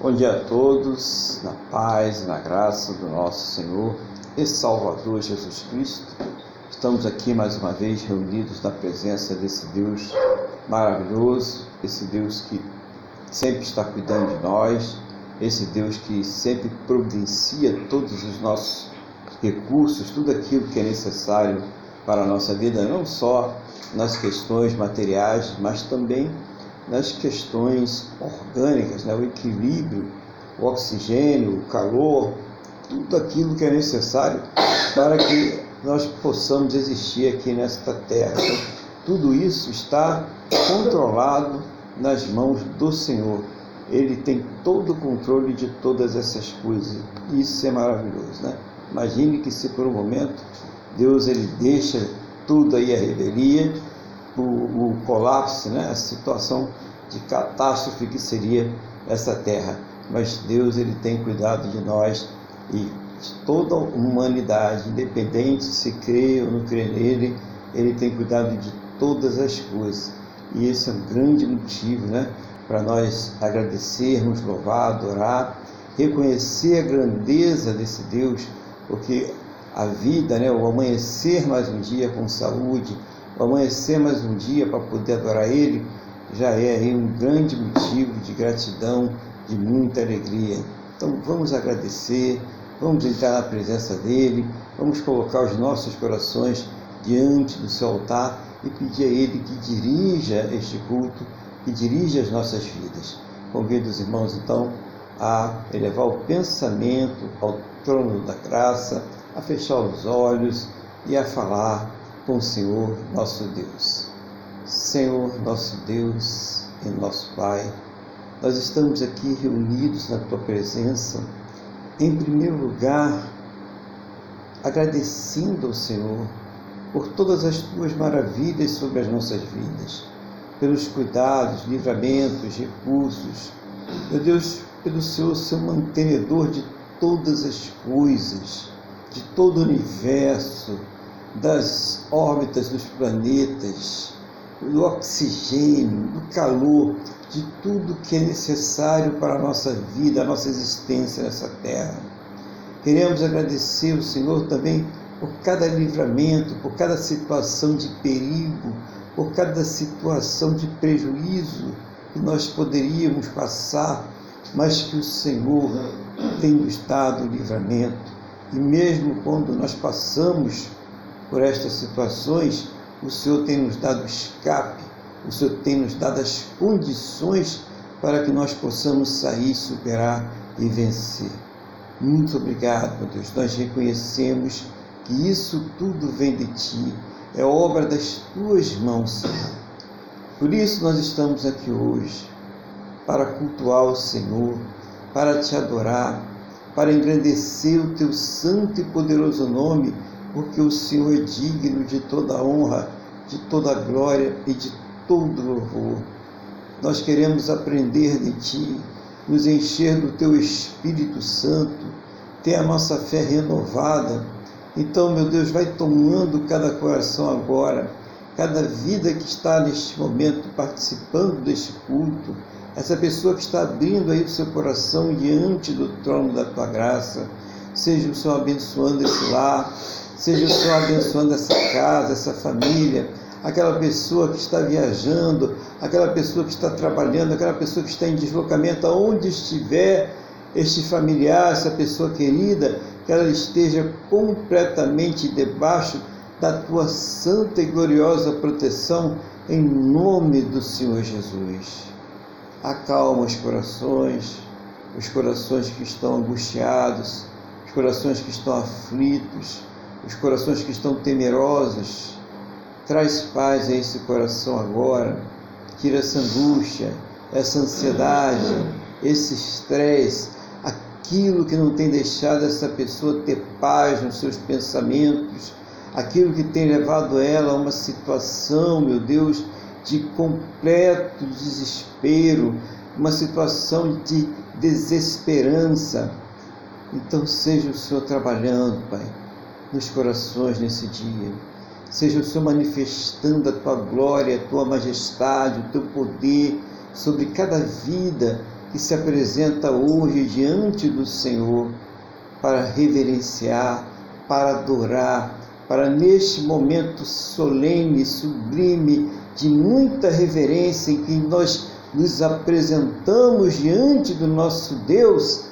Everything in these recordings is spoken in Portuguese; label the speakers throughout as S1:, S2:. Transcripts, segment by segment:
S1: Bom dia a todos, na paz e na graça do nosso Senhor e Salvador Jesus Cristo. Estamos aqui mais uma vez reunidos na presença desse Deus maravilhoso, esse Deus que sempre está cuidando de nós, esse Deus que sempre providencia todos os nossos recursos, tudo aquilo que é necessário para a nossa vida, não só nas questões materiais, mas também nas questões orgânicas, né? o equilíbrio, o oxigênio, o calor, tudo aquilo que é necessário para que nós possamos existir aqui nesta terra. Então, tudo isso está controlado nas mãos do Senhor. Ele tem todo o controle de todas essas coisas. Isso é maravilhoso, né? Imagine que se por um momento Deus ele deixa tudo aí a revelia o, o colapso, né? a situação de catástrofe que seria essa terra. Mas Deus ele tem cuidado de nós e de toda a humanidade, independente se crê ou não crê nele, ele tem cuidado de todas as coisas. E esse é um grande motivo né, para nós agradecermos, louvar, adorar, reconhecer a grandeza desse Deus, porque a vida, né, o amanhecer mais um dia com saúde, o amanhecer mais um dia para poder adorar Ele, já é um grande motivo de gratidão, de muita alegria. Então vamos agradecer, vamos entrar na presença dEle, vamos colocar os nossos corações diante do seu altar e pedir a Ele que dirija este culto, que dirija as nossas vidas. Convido os irmãos então a elevar o pensamento ao trono da graça, a fechar os olhos e a falar com o Senhor nosso Deus. Senhor nosso Deus e nosso Pai, nós estamos aqui reunidos na Tua presença, em primeiro lugar, agradecendo ao Senhor por todas as Tuas maravilhas sobre as nossas vidas, pelos cuidados, livramentos, recursos, meu Deus, pelo Senhor ser mantenedor de todas as coisas, de todo o universo, das órbitas dos planetas, do oxigênio, do calor, de tudo que é necessário para a nossa vida, a nossa existência nessa terra. Queremos agradecer o Senhor também por cada livramento, por cada situação de perigo, por cada situação de prejuízo que nós poderíamos passar, mas que o Senhor tem nos dado livramento. E mesmo quando nós passamos por estas situações, o Senhor tem nos dado escape, o Senhor tem nos dado as condições para que nós possamos sair, superar e vencer. Muito obrigado, meu Deus. Nós reconhecemos que isso tudo vem de Ti, é obra das Tuas mãos, Senhor. Por isso nós estamos aqui hoje, para cultuar o Senhor, para te adorar, para engrandecer o Teu santo e poderoso nome porque o Senhor é digno de toda honra, de toda glória e de todo louvor. Nós queremos aprender de Ti, nos encher do Teu Espírito Santo, ter a nossa fé renovada. Então, meu Deus, vai tomando cada coração agora, cada vida que está neste momento participando deste culto, essa pessoa que está abrindo aí o seu coração diante do trono da Tua graça. Seja o Senhor abençoando esse lar, Seja o Senhor abençoando essa casa, essa família, aquela pessoa que está viajando, aquela pessoa que está trabalhando, aquela pessoa que está em deslocamento, aonde estiver este familiar, essa pessoa querida, que ela esteja completamente debaixo da tua santa e gloriosa proteção, em nome do Senhor Jesus. Acalma os corações, os corações que estão angustiados, os corações que estão aflitos os corações que estão temerosos. Traz paz a esse coração agora. Tira essa angústia, essa ansiedade, esse estresse, aquilo que não tem deixado essa pessoa ter paz nos seus pensamentos, aquilo que tem levado ela a uma situação, meu Deus, de completo desespero, uma situação de desesperança. Então seja o Senhor trabalhando, Pai, nos corações nesse dia. Seja o Senhor manifestando a tua glória, a tua majestade, o teu poder sobre cada vida que se apresenta hoje diante do Senhor para reverenciar, para adorar, para neste momento solene, sublime, de muita reverência em que nós nos apresentamos diante do nosso Deus,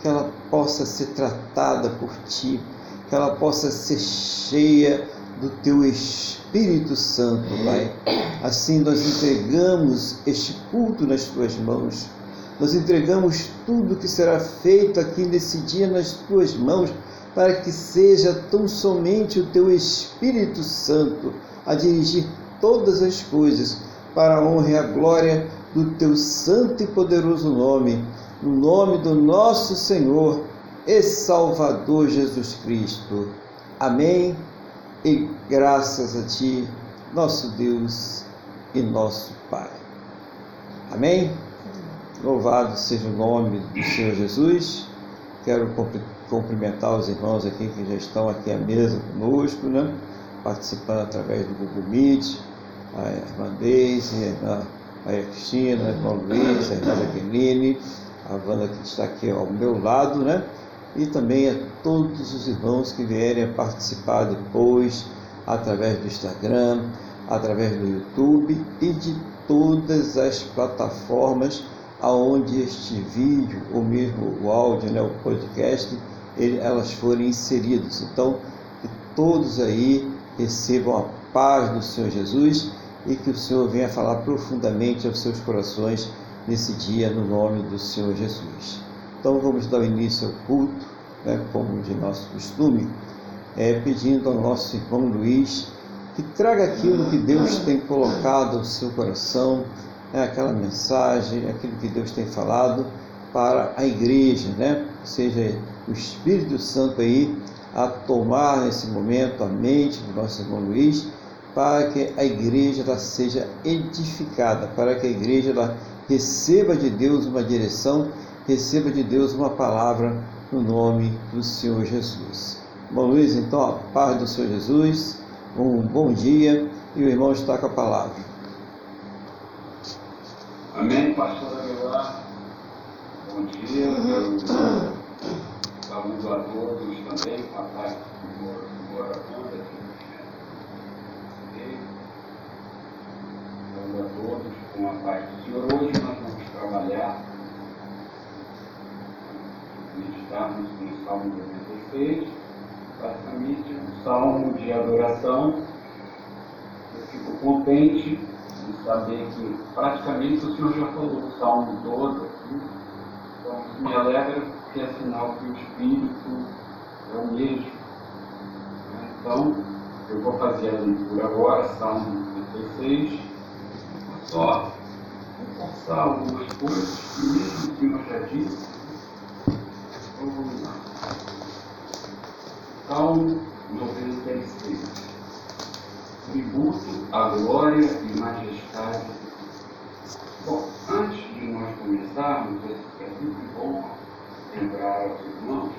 S1: que ela possa ser tratada por ti, que ela possa ser cheia do teu Espírito Santo, Pai. Assim nós entregamos este culto nas tuas mãos. Nós entregamos tudo que será feito aqui nesse dia nas tuas mãos, para que seja tão somente o teu Espírito Santo a dirigir todas as coisas para a honra e a glória do teu santo e poderoso nome, no nome do nosso Senhor e Salvador Jesus Cristo. Amém e graças a Ti, nosso Deus e nosso Pai. Amém? Louvado seja o nome do Senhor Jesus. Quero cumprimentar os irmãos aqui que já estão aqui à mesa conosco, né? participando através do Google Meet, a irmã Deise, a irmã Maria Cristina, a irmã Luiz, a irmã Jaqueline, a Wanda que está aqui ao meu lado, né? e também a todos os irmãos que vierem a participar depois, através do Instagram, através do YouTube e de todas as plataformas aonde este vídeo, ou mesmo o áudio, né, o podcast, ele, elas forem inseridas. Então, que todos aí recebam a paz do Senhor Jesus e que o Senhor venha falar profundamente aos seus corações nesse dia, no nome do Senhor Jesus. Então vamos dar início ao culto, né, como de nosso costume, é, pedindo ao nosso irmão Luiz que traga aquilo que Deus tem colocado ao seu coração, né, aquela mensagem, aquilo que Deus tem falado para a igreja, né? seja o Espírito Santo aí a tomar nesse momento a mente do nosso irmão Luiz, para que a igreja ela seja edificada, para que a igreja ela receba de Deus uma direção receba de Deus uma palavra no nome do Senhor Jesus. Bom, Luiz, então, a paz do Senhor Jesus, um bom dia e o irmão está com a palavra.
S2: Amém, pastor Aguilar. Bom dia, eu saúdo a todos também, com a paz do morador aqui Saúdo a todos com a paz do Senhor. Hoje nós vamos trabalhar meditarmos no Salmo 96, basicamente um salmo de adoração. Eu fico contente de saber que praticamente o Senhor já falou o salmo todo aqui. Então isso me alegra porque é sinal que o Espírito é o mesmo. Então, eu vou fazer a leitura agora, Salmo 96, só reforçar algumas coisas que mesmo o Senhor já disse, Salmo 96. Tributo à glória e majestade. Bom, antes de nós começarmos, é sempre bom lembrar aos irmãos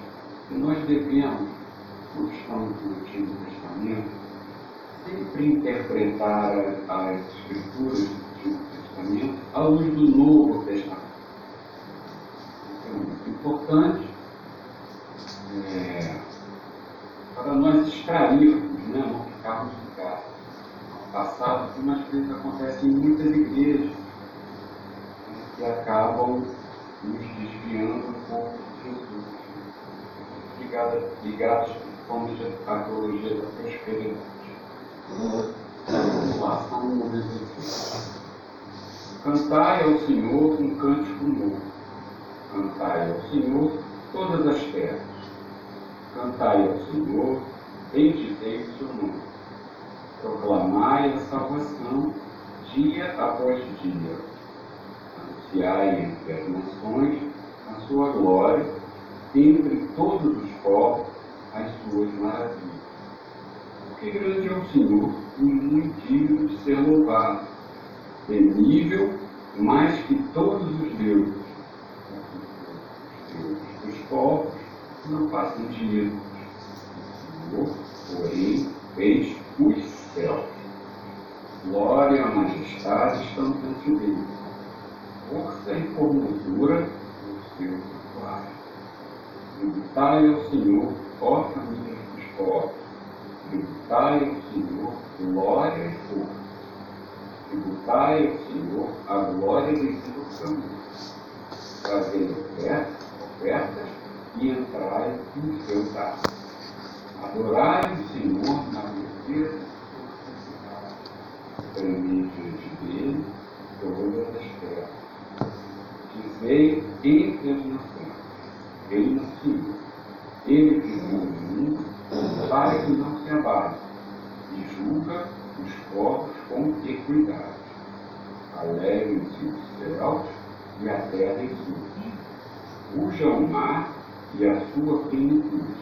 S2: que nós devemos, quando estamos no Antigo Testamento, sempre interpretar as Escrituras do Antigo Testamento à luz do Novo Testamento. Isso é muito importante é, para nós extrairmos, né, não ficarmos ligados ao passado, que umas vezes acontece em muitas igrejas né, que acabam nos desviando um pouco de Jesus, ligados, ligados principalmente à teologia da prosperidade. Vamos lá, Salmo 16. Cantai ao Senhor um cântico novo. Cantai ao Senhor todas as terras Cantai ao Senhor, bendizei o seu nome. Proclamai a salvação dia após dia. Anunciai entre as nações a sua glória, entre todos os povos as suas maravilhas. Porque grande é o Senhor e muito digno de ser louvado, temível mais que todos os deuses. Os deuses dos povos não faz sentido. O Senhor, porém, fez os céus. Glória majestade estão diante dele. Força e formosura do seu santuário. Tributai ao Senhor, ó família dos povos. Tributai ao Senhor glória e força. Tributai ao Senhor a glória de seus caminhos. Fazei ofertas, ofertas e entrai no seu braço. Adorai o Senhor na beleza Diante dele todas as terras. Dizei entre as nações, reina Senhor. Ele criou o mundo para que não se abale e julga os povos com equidade. Alegrem-se os céus e a terra suas. Ruja o mar e a sua plenitude.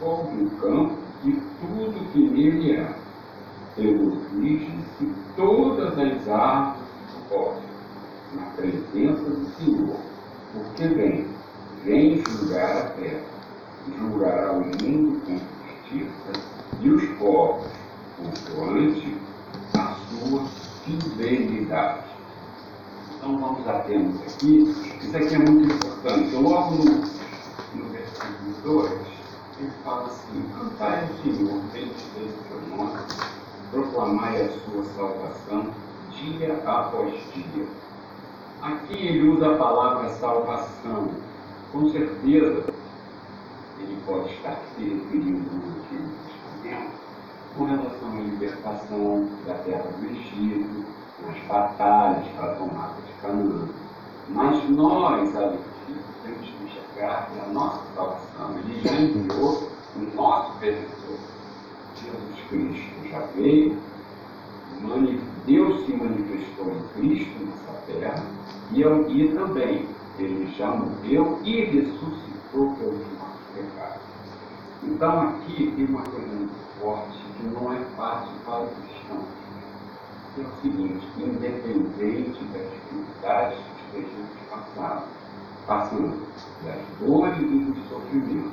S2: Fogo o campo e tudo que nele há. Regozijem-se todas as árvores bosque, na presença do Senhor, porque vem, vem julgar a terra, julgará o mundo com justiça e os povos consoante a sua fidelidade. Então vamos atentos aqui. Isso aqui é muito importante. Logo no, no versículo 2, ele fala assim, cantai ao Senhor, bendizei o seu nome, proclamai a sua salvação dia após dia. Aqui ele usa a palavra salvação. Com certeza, ele pode estar se referindo ao Antigo Testamento com relação à libertação da terra do Egito, nas batalhas para a tomada de Canaã. Mas nós, disso, temos que enxergar que a nossa salvação, ele já enviou o nosso redentor. Jesus Cristo já veio, Deus se manifestou em Cristo nessa terra, e, e também ele já morreu e ressuscitou pelos nossos pecados. Então aqui tem uma coisa muito forte que não é fácil para o cristão. É o seguinte, independente das dificuldades que estejamos passando, passando, das dores e dos sofrimentos,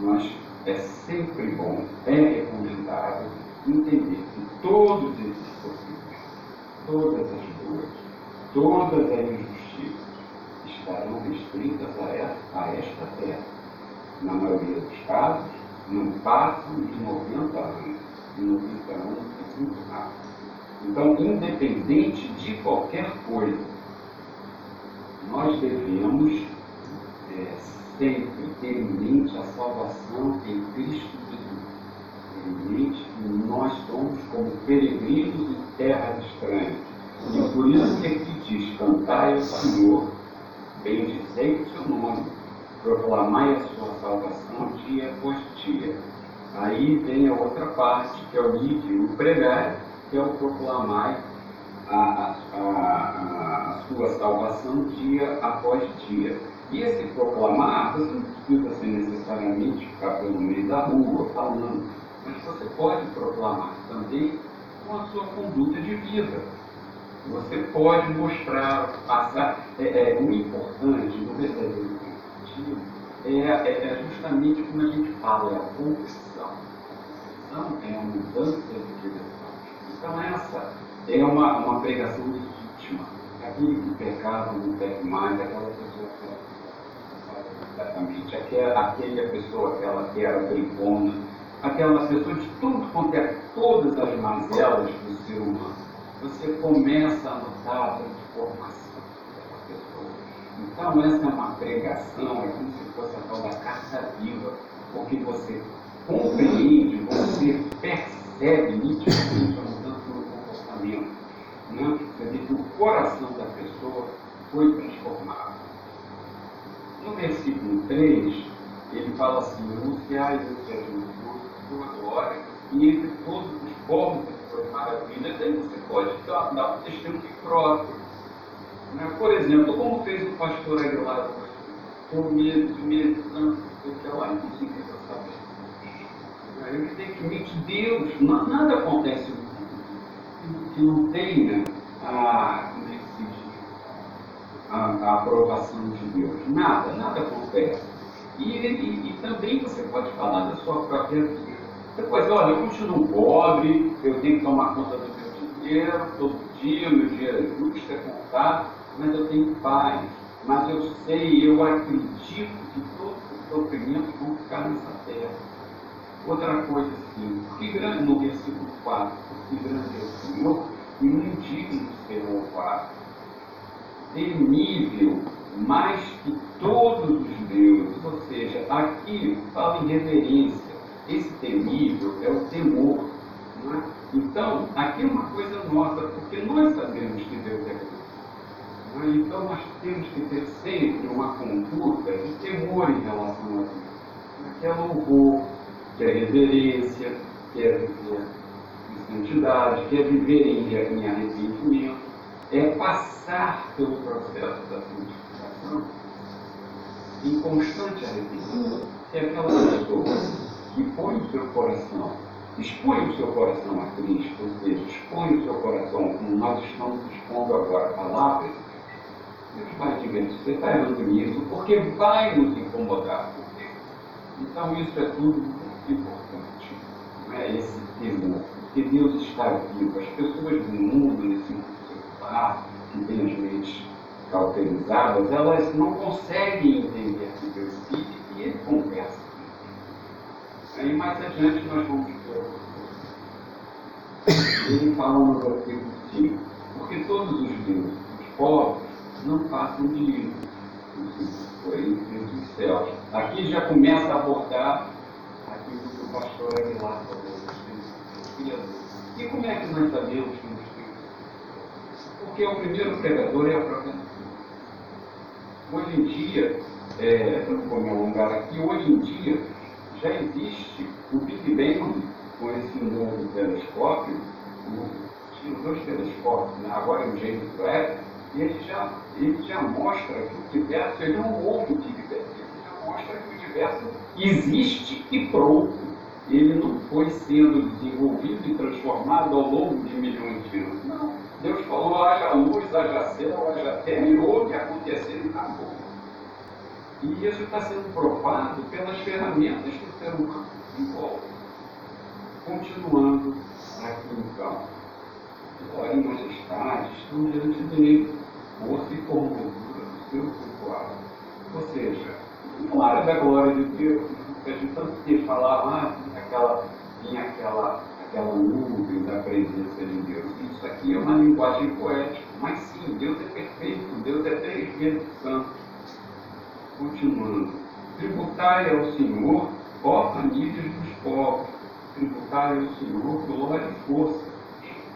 S2: mas é sempre bom, é recomendável entender que todos esses sofrimentos, todas as dores, todas as injustiças estarão restritas a esta, a esta terra. Na maioria dos casos, não passam de 90 anos. E 90 anos é muito rápido. Então, independente de qualquer coisa, nós devemos é, sempre ter em mente a salvação em Cristo Que nós somos como peregrinos em terras estranhas. E por isso que aqui diz, cantai ao Senhor, bendizei o seu nome, proclamai a sua salvação dia após dia. Aí vem a outra parte, que é o ir o pregar, que é o proclamar a, a, a, a, sua salvação dia após dia. E esse proclamar, você não precisa ser necessariamente ficar pelo meio da rua falando, mas você pode proclamar também com a sua conduta de vida. Você pode mostrar, passar. É, é, o importante no verdadeiro convertido é, é, é, justamente como a gente fala, é a confissão. A é a mudança de direção. Então essa é uma, uma pregação legítima. Aquele que pecava não peca mais, aquela pessoa que exatamente, aquela, aquela pessoa aquela que era brigona, aquela pessoa de tudo quanto é todas as mazelas do ser humano. Você começa a notar a transformação daquela pessoa. Então essa é uma pregação, é como se fosse a tal da carta viva, porque você compreende, você percebe nitidamente a mudança no comportamento. Né? Você vê que o coração da pessoa foi transformado. No versículo 3, ele fala assim, anunciai o Senhor, sua glória, e entre todos os povos de suas maravilhas, aí você pode dar, um testemunho próprio. Né? Por exemplo, como fez o pastor Aguilar por meses, meses, anos, porque lá não conseguia saber. Evidentemente, Deus, nada acontece que não tenha a, como é que se diz, a, a aprovação de Deus. Nada, nada acontece. E, e, e, também você pode falar da sua própria vida. Dizer, olha, eu continuo pobre, eu tenho que tomar conta do meu dinheiro, todo dia, meu dinheiro é justo, é contado, mas eu tenho paz. Mas eu sei, eu acredito que todos os sofrimentos vão ficar nessa terra. Outra coisa assim, que grande no versículo 4, que grande é o Senhor, e um indigno será o quarto. Temível mais que todos os deuses, ou seja, aqui fala em reverência. Esse temível é o temor. É? Então, aqui é uma coisa nossa, porque nós sabemos que Deus é Deus. É? Então, nós temos que ter sempre uma conduta de temor em relação a Deus. Que é louvor, que é reverência, que é viver em santidade, que é viver em, em arrependimento, é passar pelo processo da santificação em constante arrependimento. É aquela pessoa que põe o seu coração, expõe o seu coração a Cristo, ou seja, expõe o seu coração, como nós estamos expondo agora, palavras Deus vai dizer, você está errando nisso, porque vai nos incomodar por Deus. Então isso é tudo muito importante, é esse temor, porque Deus está vivo. As pessoas do mundo, nesse mundo secular, que têm as mentes cauterizadas, elas não conseguem entender que Deus vive e Ele conversa. Aí mais adiante nós vamos ver Ele fala no versículo 5, porque todos os deuses, os povos, não passam de livro. Foi dos céus. Aqui já começa a abordar aquilo que o pastor Aguilar falou, E como é que nós sabemos que nos Porque o primeiro pregador é a própria Hoje em dia, é, não vou me alongar aqui, hoje em dia já existe o Big Bang com esse novo telescópio, tinha dois telescópios, né? agora é o James Webb, e ele já, ele já mostra que o universo ele não houve o Big Bang, ele já mostra que o universo existe e pronto. Ele não foi sendo desenvolvido e transformado ao longo de milhões de anos. Não. Deus falou, haja luz, haja céu, haja terra, e houve acontecer e acabou. E isso está sendo provado pelas ferramentas que o ser humano desenvolve. Continuando aqui então. Glória e majestade estão diante dele, força e formosura do seu. Ou seja, não área da glória de Deus, a gente tanto que falava, ah, aquela, tinha aquela, aquela nuvem da presença de Deus. Isso aqui é uma linguagem poética, mas sim, Deus é perfeito, Deus é três vezes santo. Continuando, tributário ao Senhor, ó famílias dos povos, tributário ao Senhor, glória e força.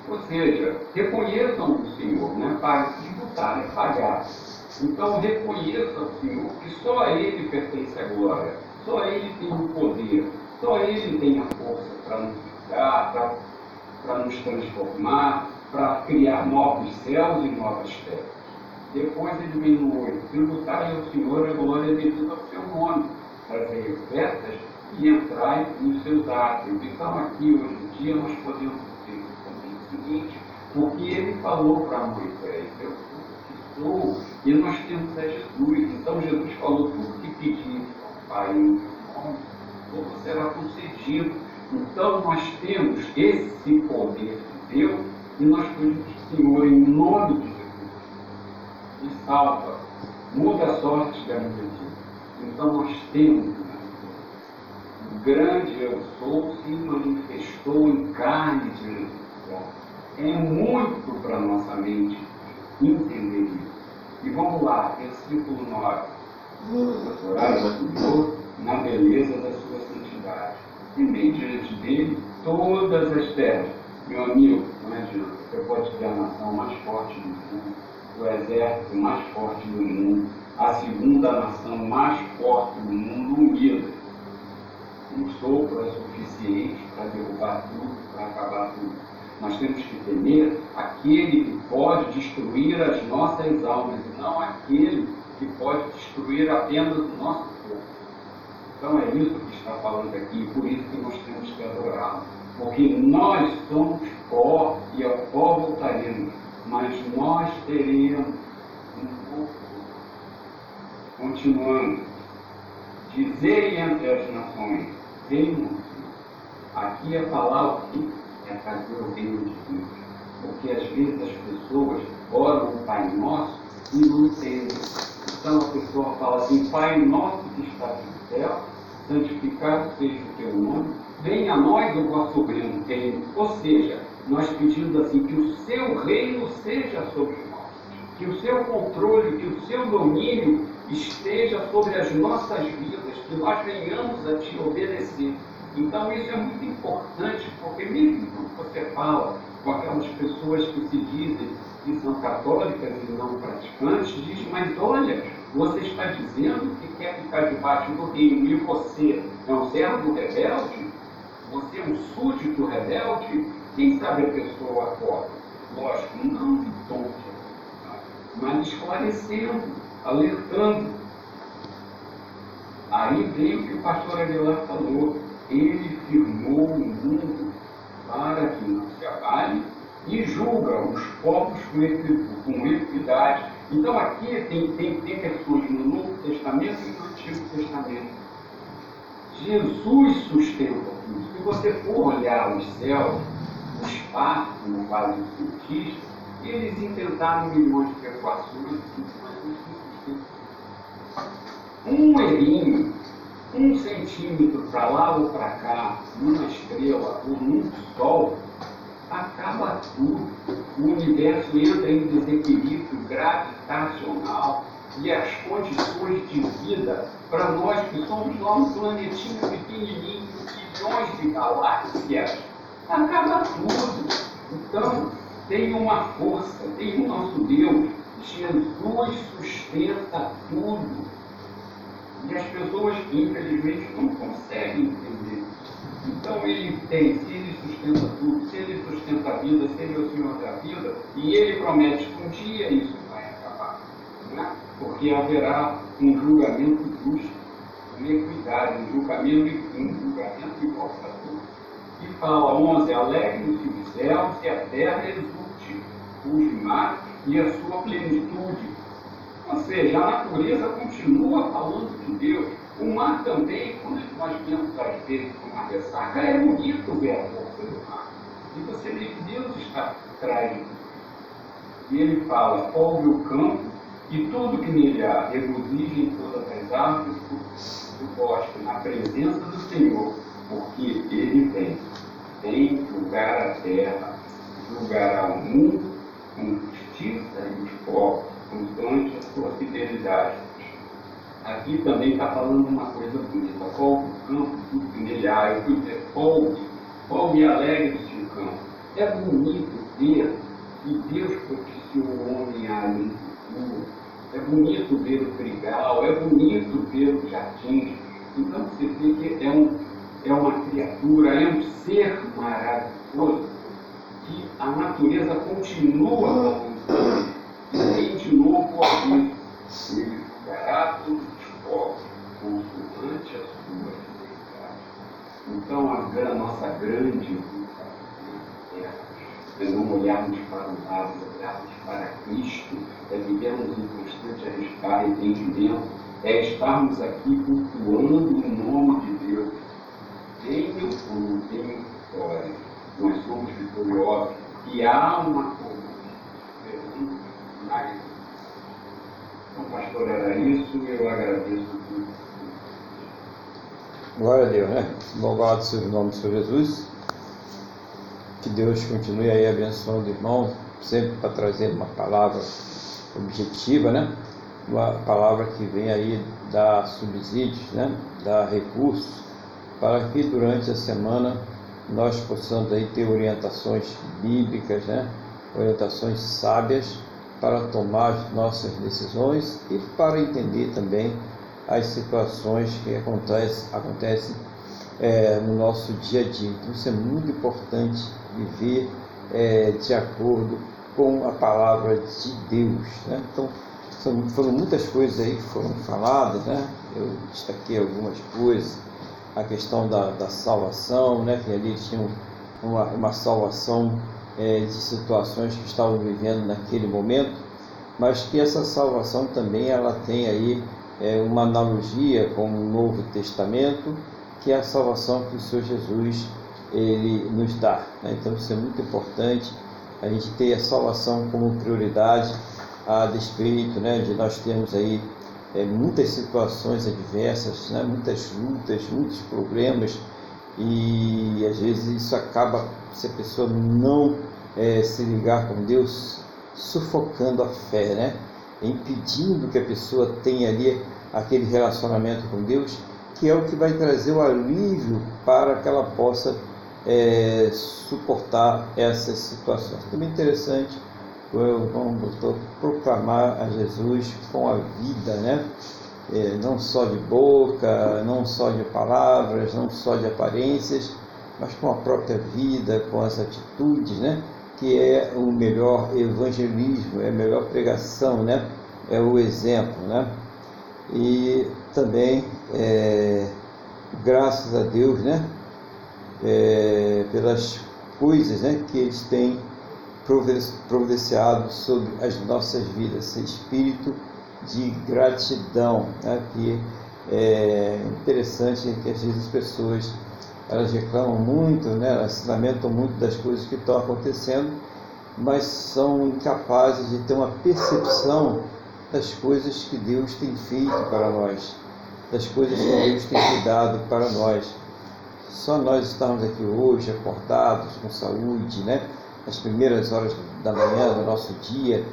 S2: Ou seja, reconheçam o Senhor, né? Para tributar é pagar. Então reconheça o Senhor que só a Ele pertence a glória, só Ele tem o poder, só Ele tem a força para nos criar, para nos transformar, para criar novos céus e novas terras. Depois ele 8, tributai ao Senhor a glória devida ao seu nome, trazer ofertas e entrar nos seus atos. Então aqui hoje em dia nós podemos dizer também o seguinte, porque ele falou para Moisés, eu sou o que e nós temos a Jesus. Então Jesus falou tudo que pedir ao Pai em nome, tudo será concedido. Então nós temos esse poder de Deus e nós pedimos, Senhor, em nome de Jesus, me salva, muda a sorte da vida. Então nós temos o grande eu sou se manifestou em carne de Jesus. É muito para nossa mente entender isso. E vamos lá, versículo 9. Orar ao Senhor na beleza da sua santidade. E bem diante dele todas as terras. Meu amigo, não adianta. Você pode ter a nação mais forte do mundo, o exército mais forte do mundo, a segunda nação mais forte do mundo unida. Um sopro é suficiente para derrubar tudo, para acabar tudo. Nós temos que temer aquele que pode destruir as nossas almas e não aquele que pode destruir apenas o nosso corpo. Então é isso que está falando aqui, por isso que nós temos que adorá-lo. Porque nós somos pó e ao pó voltaremos, mas nós teremos um corpo. Continuando, Dizei entre as nações, venham. Aqui a palavra é trazer o reino de Deus. Porque às vezes as pessoas oram o Pai Nosso e não entendem. Então a pessoa fala assim, Pai Nosso que está no céu, santificado seja o teu nome, venha a nós o vosso reino. Ou seja, nós pedimos assim, que o seu reino seja sobre nós, que o seu controle, que o seu domínio esteja sobre as nossas vidas, que nós venhamos a te obedecer. Então isso é muito importante, porque mesmo quando você fala com aquelas pessoas que se dizem que são católicas e não praticantes, diz, mas olha, você está dizendo que quer ficar debaixo do reino e você é um servo rebelde? Você é um súdito rebelde? Quem sabe a pessoa acorda? Lógico, não de tom, mas esclarecendo, alertando. Aí veio o que o pastor Aguilar falou. Ele firmou o mundo para que não se abale e julga os povos com equidade. Então aqui tem, tem, tem questões no Novo Testamento e no Antigo Testamento. Jesus sustenta tudo. Se você for olhar os céus, espaço, como fazem os cientistas, eles inventaram milhões de equações, um errinho, um centímetro para lá ou para cá, numa estrela ou num sol, acaba tudo. O universo entra em desequilíbrio gravitacional e as condições de vida para nós que somos lá um planetinho pequenininho, milhões de galáxias, acaba tudo. Então, tem uma força, tem o nosso Deus. Jesus sustenta tudo. E as pessoas, infelizmente, não conseguem entender. Então, ele tem, se ele sustenta tudo, se ele sustenta a vida, se ele é o Senhor da vida, e ele promete que um dia isso vai acabar. Né? Porque haverá um julgamento justo, uma equidade, um julgamento, um julgamento igual para. E fala 11, alegre-se os céus e a terra exulte, os mares e a sua plenitude. Ou seja, a natureza continua falando de Deus. O mar também, quando nós vemos às vezes uma ressaca, é bonito ver a força do mar. E você vê que Deus está traindo. E ele fala, ouve o campo e tudo que nele há, regozija em todas as árvores do, do bosque, na presença do Senhor, porque ele vem, vem julgar a terra, julgará o mundo com justiça e os povos, constante a sua fidelidade. Aqui também está falando uma coisa bonita, folgue o campo, fui dizer, folgue, folgue e alegre-se o campo. É bonito ver que Deus propiciou o homem ali futuro é bonito ver o trigal, é bonito ver o jardim. Então você vê que é, um, é uma criatura, é um ser maravilhoso que a natureza continua falando. E tem de novo o aviso. Ele os povos, consoante a sua fidelidade. Então a, a nossa grande é não olharmos para o lado, olharmos para Cristo, é vivermos em constante arrependimento, é estarmos aqui cultuando o nome de Deus. Tenho ou não tenho vitória, nós somos vitoriosos e há uma coisa. Então, pastor, era isso e eu agradeço tudo.
S1: Glória a Deus, né? Louvado seja o nome do Senhor Jesus. Que Deus continue aí abençoando o irmão, sempre para trazer uma palavra objetiva, né? Uma palavra que vem aí dar subsídios, né? Dar recursos para que durante a semana nós possamos aí ter orientações bíblicas, né? Orientações sábias para tomar nossas decisões e para entender também as situações que acontecem, acontecem é, no nosso dia a dia. Então, isso é muito importante viver é, de acordo com a palavra de Deus. Né? Então, são, foram muitas coisas aí que foram faladas, né? eu destaquei algumas coisas, a questão da, da salvação, né? que ali tinha uma, uma salvação é, de situações que estavam vivendo naquele momento, mas que essa salvação também ela tem aí é, uma analogia com o Novo Testamento, que é a salvação que o Senhor Jesus ele nos dá. Né? Então isso é muito importante, a gente ter a salvação como prioridade a despeito né, de nós termos aí é, muitas situações adversas, né, muitas lutas, muitos problemas e às vezes isso acaba, se a pessoa não é, se ligar com Deus, sufocando a fé, né? impedindo que a pessoa tenha ali aquele relacionamento com Deus, que é o que vai trazer o alívio para que ela possa é, suportar essas situações. Também interessante doutor proclamar a Jesus com a vida, né? É, não só de boca, não só de palavras, não só de aparências, mas com a própria vida, com as atitudes, né? Que é o melhor evangelismo, é a melhor pregação, né? É o exemplo, né? E também, é, graças a Deus, né? É, pelas coisas né, que eles têm providenciado sobre as nossas vidas, esse espírito de gratidão, né? que é interessante que às vezes as pessoas elas reclamam muito, né? elas se lamentam muito das coisas que estão acontecendo, mas são incapazes de ter uma percepção das coisas que Deus tem feito para nós, das coisas que Deus tem cuidado para nós. Só nós estamos aqui hoje acordados, com saúde, né? Nas primeiras horas da manhã do nosso dia,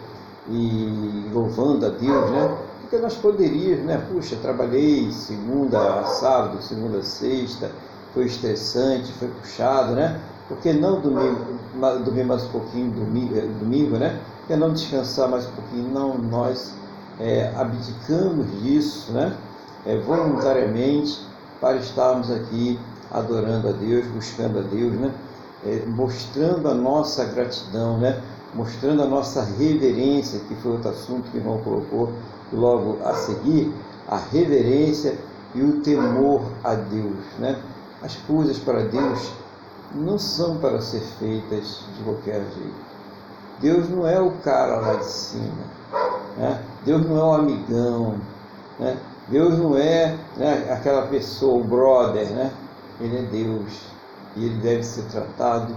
S1: e louvando a Deus, né? Porque nós poderíamos, né? Puxa, trabalhei segunda a sábado, segunda a sexta, foi estressante, foi puxado, né? Por que não domingo, dormir mais um pouquinho domingo, eh, domingo né? Por que não descansar mais um pouquinho? Não, nós é, abdicamos disso, né? É, voluntariamente para estarmos aqui adorando a Deus, buscando a Deus, né? É, mostrando a nossa gratidão, né? mostrando a nossa reverência, que foi outro assunto que o irmão colocou logo a seguir, a reverência e o temor a Deus. Né? As coisas para Deus não são para ser feitas de qualquer jeito. Deus não é o cara lá de cima. Né? Deus não é o amigão. Né? Deus não é né, aquela pessoa, o brother. Né? Ele é Deus. E ele deve ser tratado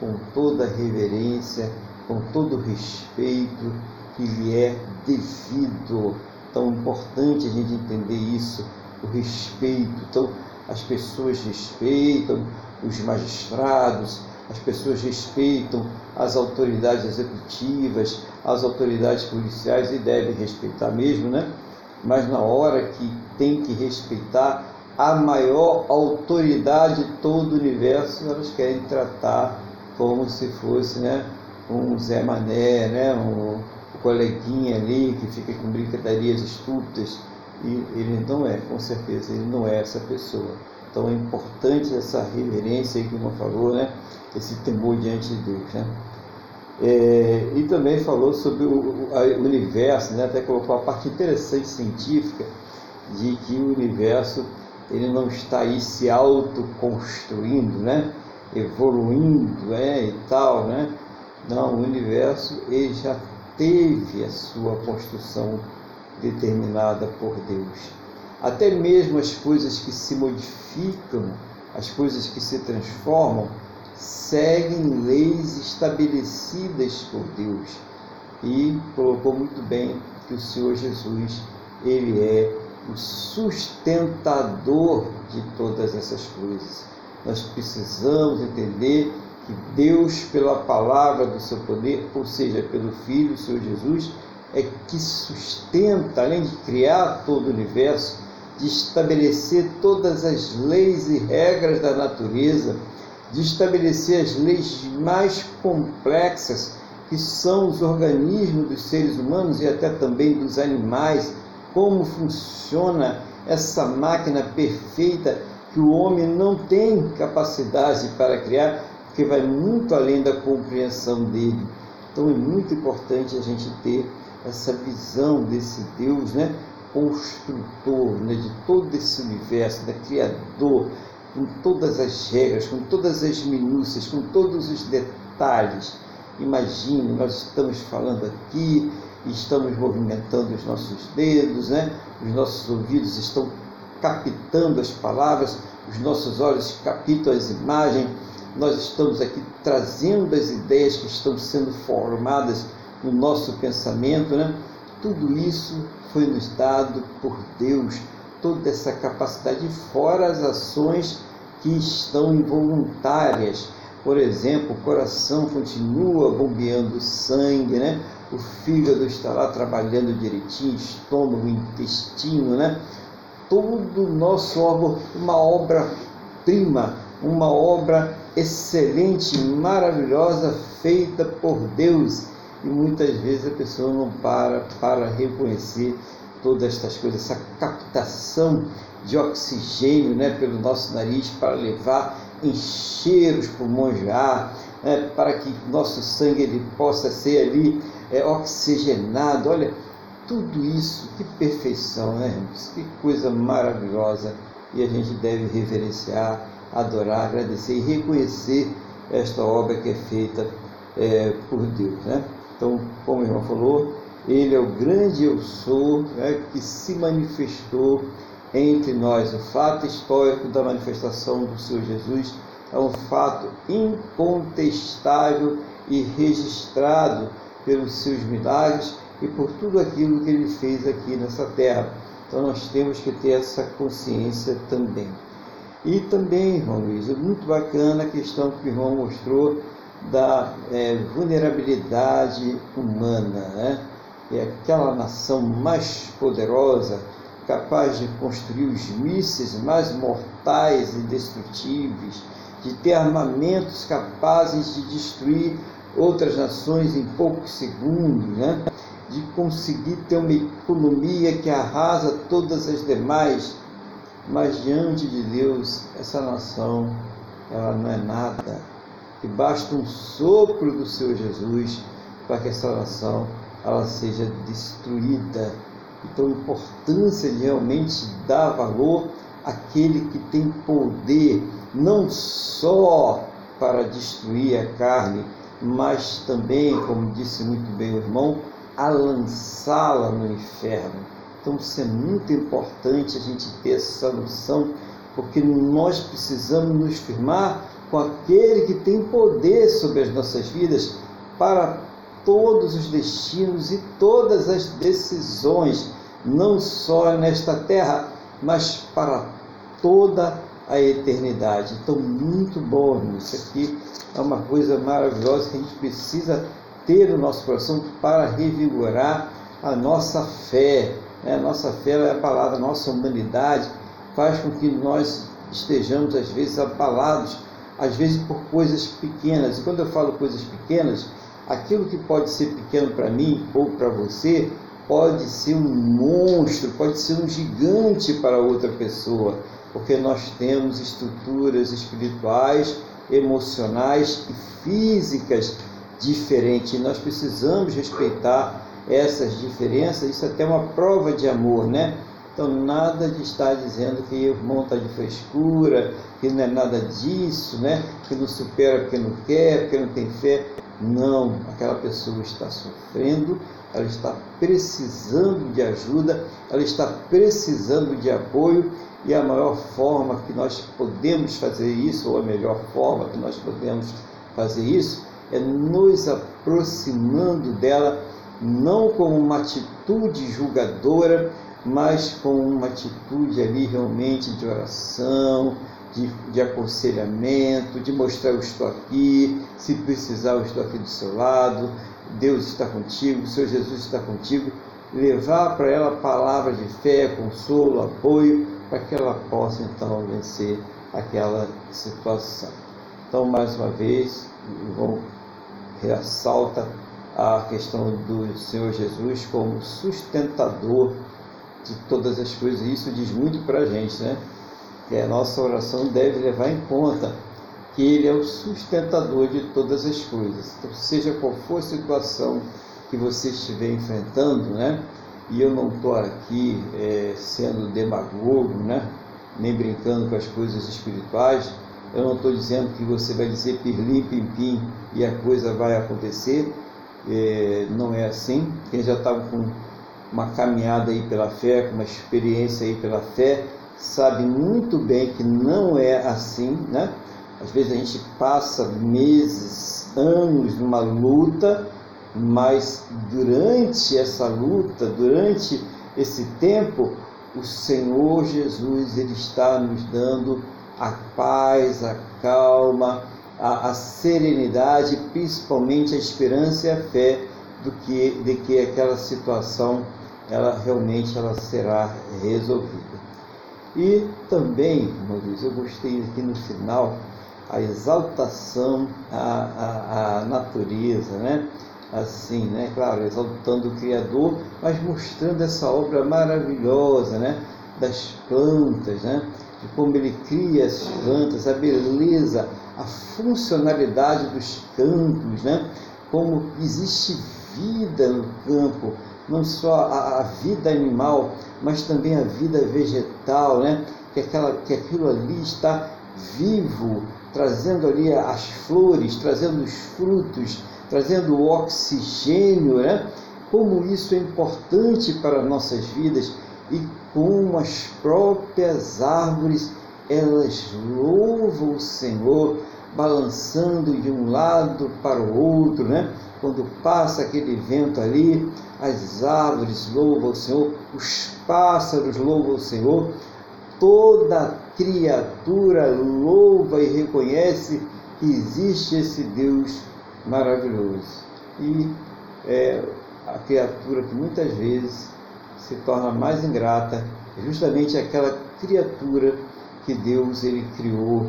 S1: com toda reverência com todo o respeito que lhe é devido. Tão importante a gente entender isso, o respeito. Então, as pessoas respeitam os magistrados, as pessoas respeitam as autoridades executivas, as autoridades policiais e devem respeitar mesmo, né? Mas na hora que tem que respeitar a maior autoridade de todo o universo, elas querem tratar como se fosse, né? um Zé Mané, né? um, coleguinha ali que fica com brincadeiras estúpidas. E ele não é, com certeza, ele não é essa pessoa. Então é importante essa reverência que o irmão falou, né? esse temor diante de Deus. Né? É, e também falou sobre o, o, universo, né? até colocou a parte interessante científica de que o universo ele não está aí se autoconstruindo, né? evoluindo é, e tal, né? Não, o universo ele já teve a sua construção determinada por Deus. Até mesmo as coisas que se modificam, as coisas que se transformam, seguem leis estabelecidas por Deus. E colocou muito bem que o Senhor Jesus, ele é o sustentador de todas essas coisas. Nós precisamos entender que Deus, pela palavra do seu poder, ou seja, pelo Filho, o Senhor Jesus, é que sustenta, além de criar todo o universo, de estabelecer todas as leis e regras da natureza, de estabelecer as leis mais complexas, que são os organismos dos seres humanos e até também dos animais, como funciona essa máquina perfeita que o homem não tem capacidade para criar, que vai muito além da compreensão dele. Então é muito importante a gente ter essa visão desse Deus, né, construtor, né, de todo esse universo, né, criador, com todas as regras, com todas as minúcias, com todos os detalhes. Imagine, nós estamos falando aqui estamos movimentando os nossos dedos, né? os nossos ouvidos estão captando as palavras, os nossos olhos captam as imagens, nós estamos aqui trazendo as ideias que estão sendo formadas no nosso pensamento, né? Tudo isso foi nos dado por Deus, toda essa capacidade, fora as ações que estão involuntárias. Por exemplo, o coração continua bombeando sangue, né? O fígado está lá trabalhando direitinho, estômago, intestino, né? Todo o nosso órgão, uma obra-prima, uma obra excelente, maravilhosa, feita por Deus e muitas vezes a pessoa não para para reconhecer todas estas coisas, essa captação de oxigênio né, pelo nosso nariz para levar, encher os pulmões de ar, né, para que nosso sangue ele possa ser ali é, oxigenado. Olha, tudo isso, que perfeição, né? Que coisa maravilhosa. E a gente deve reverenciar, adorar, agradecer e reconhecer esta obra que é feita é, por Deus. Né? Então, como o irmão falou, ele é o grande eu sou né, que se manifestou entre nós. O fato histórico da manifestação do Senhor Jesus é um fato incontestável e registrado pelos seus milagres e por tudo aquilo que ele fez aqui nessa terra. Então nós temos que ter essa consciência também. E também, irmão Luiz, é muito bacana a questão que o irmão mostrou da é, vulnerabilidade humana, né? É aquela nação mais poderosa, capaz de construir os mísseis mais mortais e destrutíveis, de ter armamentos capazes de destruir outras nações em poucos segundos, né? de conseguir ter uma economia que arrasa todas as demais, mas diante de Deus, essa nação, ela não é nada que basta um sopro do Senhor Jesus para que essa nação ela seja destruída. Então, a importância de realmente dar valor àquele que tem poder, não só para destruir a carne, mas também, como disse muito bem o irmão, a lançá-la no inferno. Então, isso é muito importante a gente ter essa noção, porque nós precisamos nos firmar com aquele que tem poder sobre as nossas vidas para todos os destinos e todas as decisões, não só nesta terra, mas para toda a eternidade. Então, muito bom, isso aqui é uma coisa maravilhosa que a gente precisa ter no nosso coração para revigorar a nossa fé. A nossa fé é a palavra, a nossa humanidade faz com que nós estejamos, às vezes, abalados às vezes por coisas pequenas. E quando eu falo coisas pequenas, aquilo que pode ser pequeno para mim ou para você pode ser um monstro, pode ser um gigante para outra pessoa, porque nós temos estruturas espirituais, emocionais e físicas diferentes. E nós precisamos respeitar essas diferenças. Isso é até uma prova de amor, né? Então, nada de estar dizendo que irmão está de frescura, que não é nada disso, né? que não supera porque não quer, porque não tem fé. Não, aquela pessoa está sofrendo, ela está precisando de ajuda, ela está precisando de apoio e a maior forma que nós podemos fazer isso, ou a melhor forma que nós podemos fazer isso, é nos aproximando dela, não como uma atitude julgadora, mas com uma atitude ali realmente de oração, de, de, aconselhamento, de mostrar eu estou aqui, se precisar eu estou aqui do seu lado, Deus está contigo, o Senhor Jesus está contigo, levar para ela palavras de fé, consolo, apoio, para que ela possa então vencer aquela situação. Então, mais uma vez, vamos ressalta a questão do Senhor Jesus como sustentador de todas as coisas. Isso diz muito para a gente, né? Que a nossa oração deve levar em conta que Ele é o sustentador de todas as coisas. Então, seja qual for a situação que você estiver enfrentando, né? E eu não estou aqui é, sendo demagogo, né? Nem brincando com as coisas espirituais. Eu não estou dizendo que você vai dizer pirlim, pim, pim e a coisa vai acontecer, é, não é assim. Quem já estava com uma caminhada aí pela fé, com uma experiência aí pela fé, sabe muito bem que não é assim, né? Às vezes a gente passa meses, anos numa luta, mas durante essa luta, durante esse tempo, o Senhor Jesus ele está nos dando a paz, a calma, a, a serenidade, principalmente a esperança e a fé do que, de que aquela situação ela realmente ela será resolvida. E também, Maurício, eu gostei aqui no final a exaltação à, à, à natureza, né? Assim, né? Claro, exaltando o Criador, mas mostrando essa obra maravilhosa, né? Das plantas, né? De como ele cria as plantas, a beleza, a funcionalidade dos campos, né? Como existe vida no campo, não só a, a vida animal, mas também a vida vegetal, né? Que, aquela, que aquilo ali está vivo, trazendo ali as flores, trazendo os frutos, trazendo o oxigênio, né? Como isso é importante para nossas vidas e como as próprias árvores elas louvam o Senhor, balançando de um lado para o outro, né? Quando passa aquele vento ali, as árvores louvam o Senhor, os pássaros louvam o Senhor, toda criatura louva e reconhece que existe esse Deus maravilhoso. E é, a criatura que muitas vezes se torna mais ingrata é justamente aquela criatura que Deus ele criou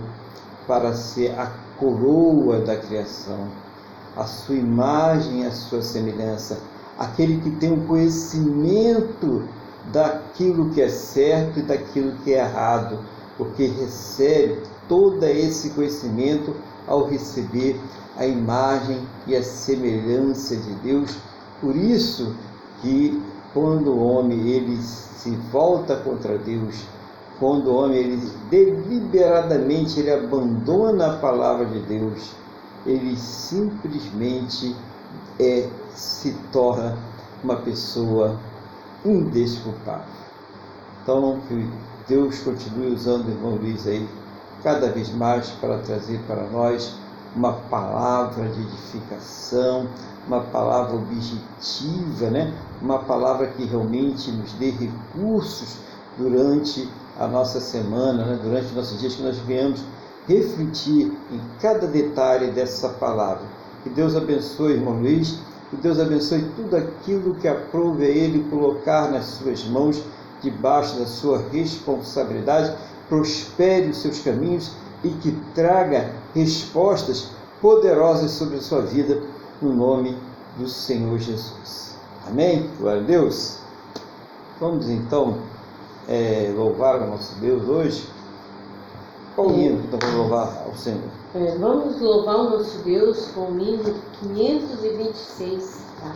S1: para ser a coroa da criação, a sua imagem, a sua semelhança, aquele que tem o conhecimento daquilo que é certo e daquilo que é errado, porque recebe todo esse conhecimento ao receber a imagem e a semelhança de Deus. Por isso que quando o homem ele se volta contra Deus, quando o homem ele deliberadamente ele abandona a palavra de Deus, ele simplesmente é, se torna uma pessoa indesculpável. Então, que Deus continue usando o irmão Luiz aí cada vez mais para trazer para nós uma palavra de edificação, uma palavra objetiva, né? uma palavra que realmente nos dê recursos durante a nossa semana, né? durante nossos dias, que nós venhamos refletir em cada detalhe dessa palavra. Que Deus abençoe, irmão Luiz, que Deus abençoe tudo aquilo que aprove a Ele colocar nas suas mãos, debaixo da sua responsabilidade, prospere os seus caminhos e que traga respostas poderosas sobre a sua vida, no nome do Senhor Jesus. Amém? Glória a Deus. Vamos então é, louvar o nosso Deus hoje. Qual hino que nós vamos louvar ao Senhor?
S3: É, vamos louvar o nosso Deus com o hino 526. Tá.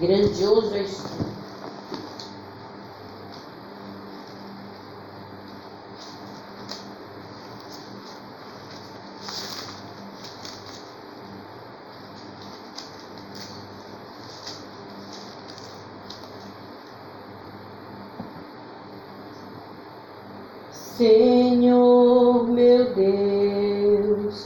S3: Grandioso és tu. Senhor meu Deus,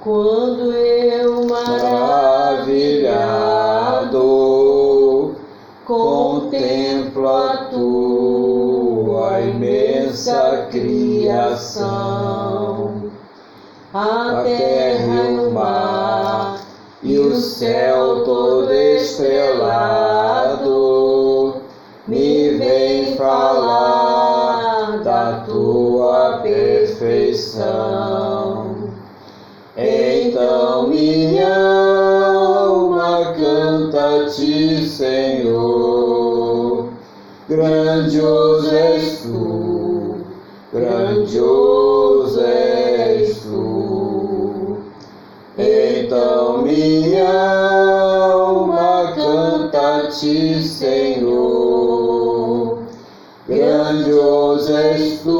S3: quando eu maravilhado contemplo a tua imensa criação, a terra e o mar e o céu todo estrelado, perfeição. Então minha alma canta a ti, Senhor. Grandioso és tu, grandioso és tu. Então minha alma canta a ti, Senhor. Grandioso és tu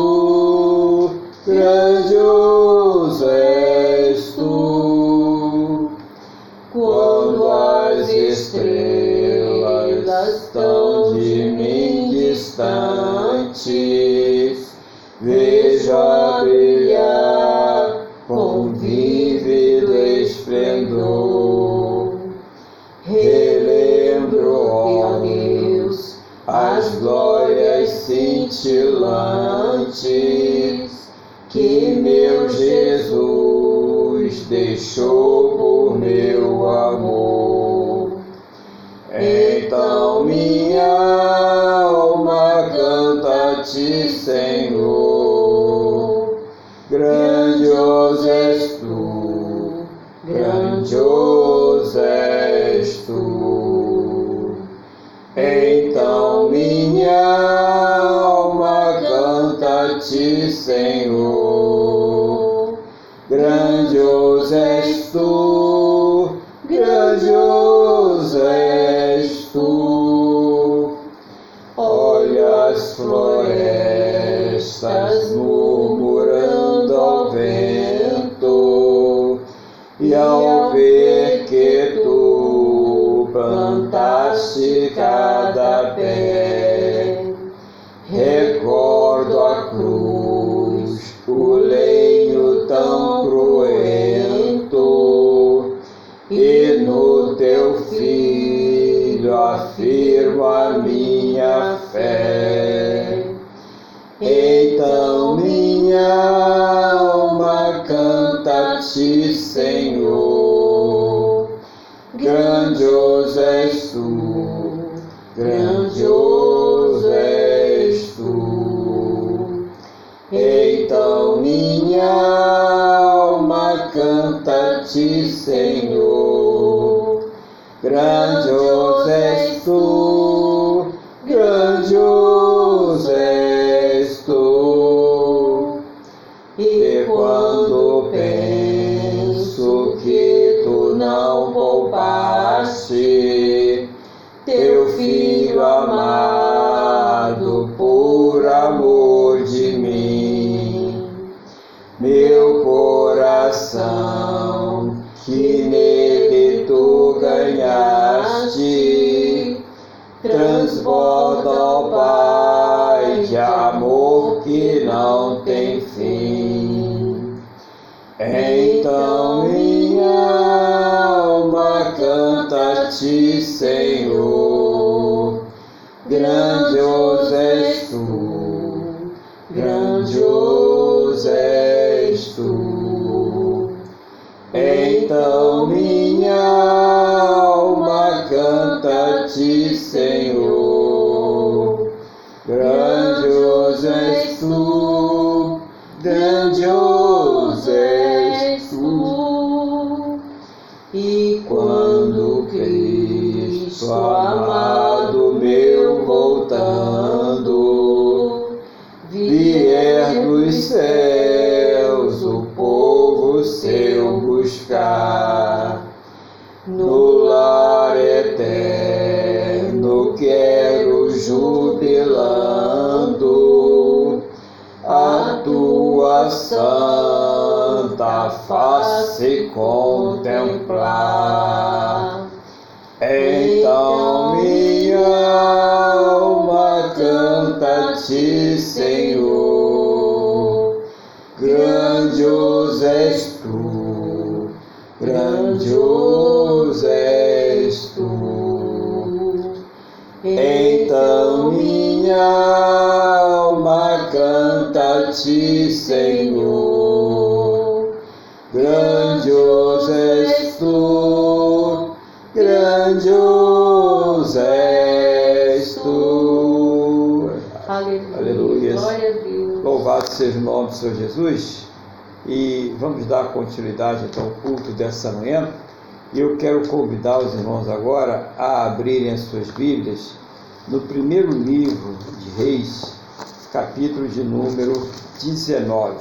S1: cintilantes que meu Jesus deixou transborda, ó Pai, de amor que não tem fim. Então minha alma canta-te, Senhor. Face contemplar. Então minha alma canta-te, Senhor. Grandioso és tu, grandioso és tu. Então minha alma canta-te, Senhor. Seja o nome do Senhor Jesus. E vamos dar continuidade então ao culto dessa manhã. E eu quero convidar os irmãos agora a abrirem as suas Bíblias no primeiro livro de Reis, capítulo de número 19.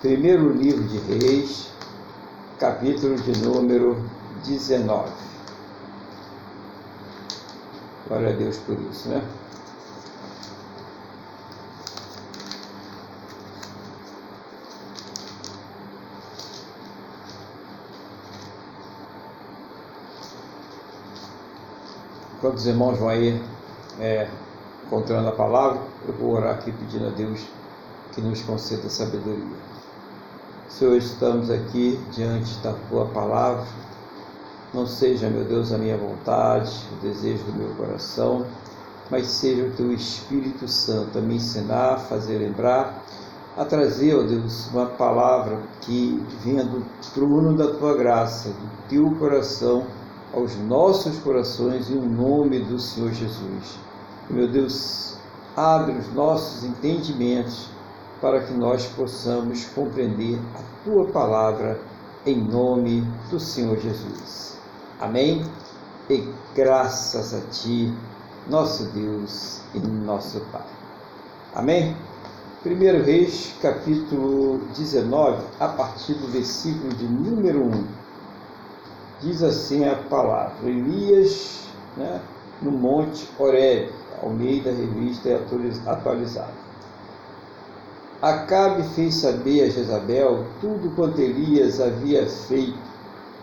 S1: Primeiro livro de Reis, capítulo de número 19. Glória a Deus por isso, né? Enquanto os irmãos vão aí é, encontrando a palavra, eu vou orar aqui pedindo a Deus que nos conceda sabedoria. Senhor, estamos aqui diante da tua palavra. Não seja, meu Deus, a minha vontade, o desejo do meu coração, mas seja o teu Espírito Santo a me ensinar, a fazer lembrar, a trazer, ó Deus, uma palavra que venha do trono da tua graça, do teu coração, aos nossos corações, em nome do Senhor Jesus. Meu Deus, abre os nossos entendimentos para que nós possamos compreender a tua palavra em nome do Senhor Jesus. Amém? E graças a ti, nosso Deus e nosso Pai. Amém? 1 Reis, capítulo 19, a partir do versículo de número 1. Diz assim a palavra: Elias, né, no Monte Horeb, Almeida, revista atualizada. Acabe fez saber a Jezabel tudo quanto Elias havia feito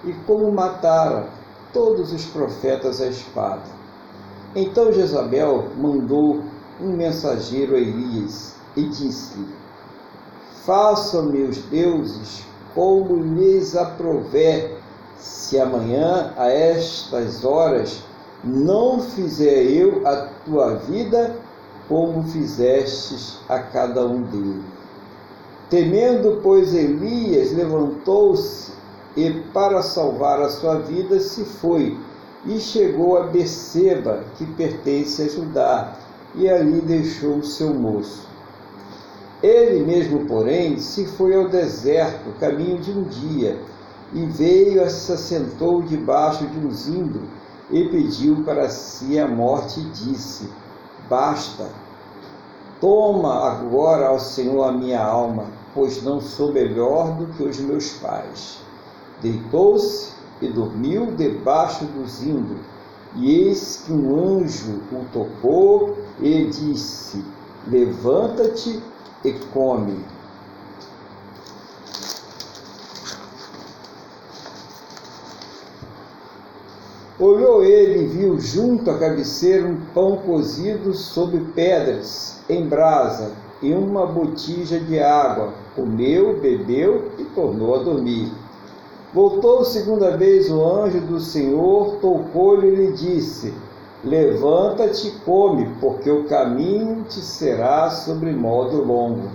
S1: e como matara todos os profetas à espada. Então Jezabel mandou um mensageiro a Elias e disse-lhe: Façam meus deuses como lhes aprover, se amanhã a estas horas não fizer eu a tua vida como fizestes a cada um deles. Temendo, pois, Elias levantou-se e, para salvar a sua vida, se foi e chegou a Beceba, que pertence a Judá, e ali deixou o seu moço. Ele mesmo, porém, se foi ao deserto, caminho de um dia, e veio e se assentou debaixo de um zimbro, e pediu para si a morte, e disse: Basta, toma agora ao Senhor a minha alma, pois não sou melhor do que os meus pais. Deitou-se e dormiu debaixo do zimbro, e eis que um anjo o tocou e disse: Levanta-te e come. Olhou ele e viu junto à cabeceira um pão cozido sobre pedras, em brasa, e uma botija de água. Comeu, bebeu e tornou a dormir. Voltou segunda vez o anjo do Senhor, tocou-lhe e lhe disse: Levanta-te e come, porque o caminho te será sobre modo longo.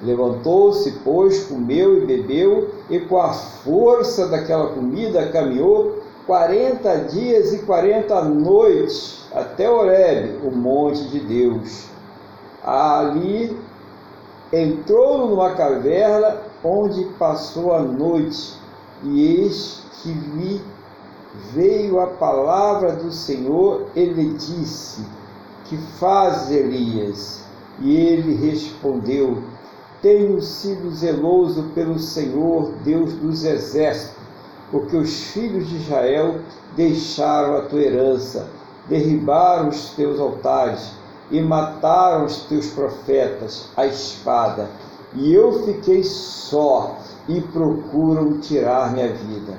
S1: Levantou-se, pois, comeu e bebeu, e com a força daquela comida caminhou quarenta dias e quarenta noites até Horebe, o monte de Deus. Ali entrou numa caverna onde passou a noite, e eis que lhe veio a palavra do Senhor, ele disse: Que fazes, Elias? E ele respondeu: Tenho sido zeloso pelo Senhor, Deus dos exércitos porque os filhos de Israel deixaram a tua herança, derribaram os teus altares e mataram os teus profetas à espada. E eu fiquei só e procuram tirar minha vida.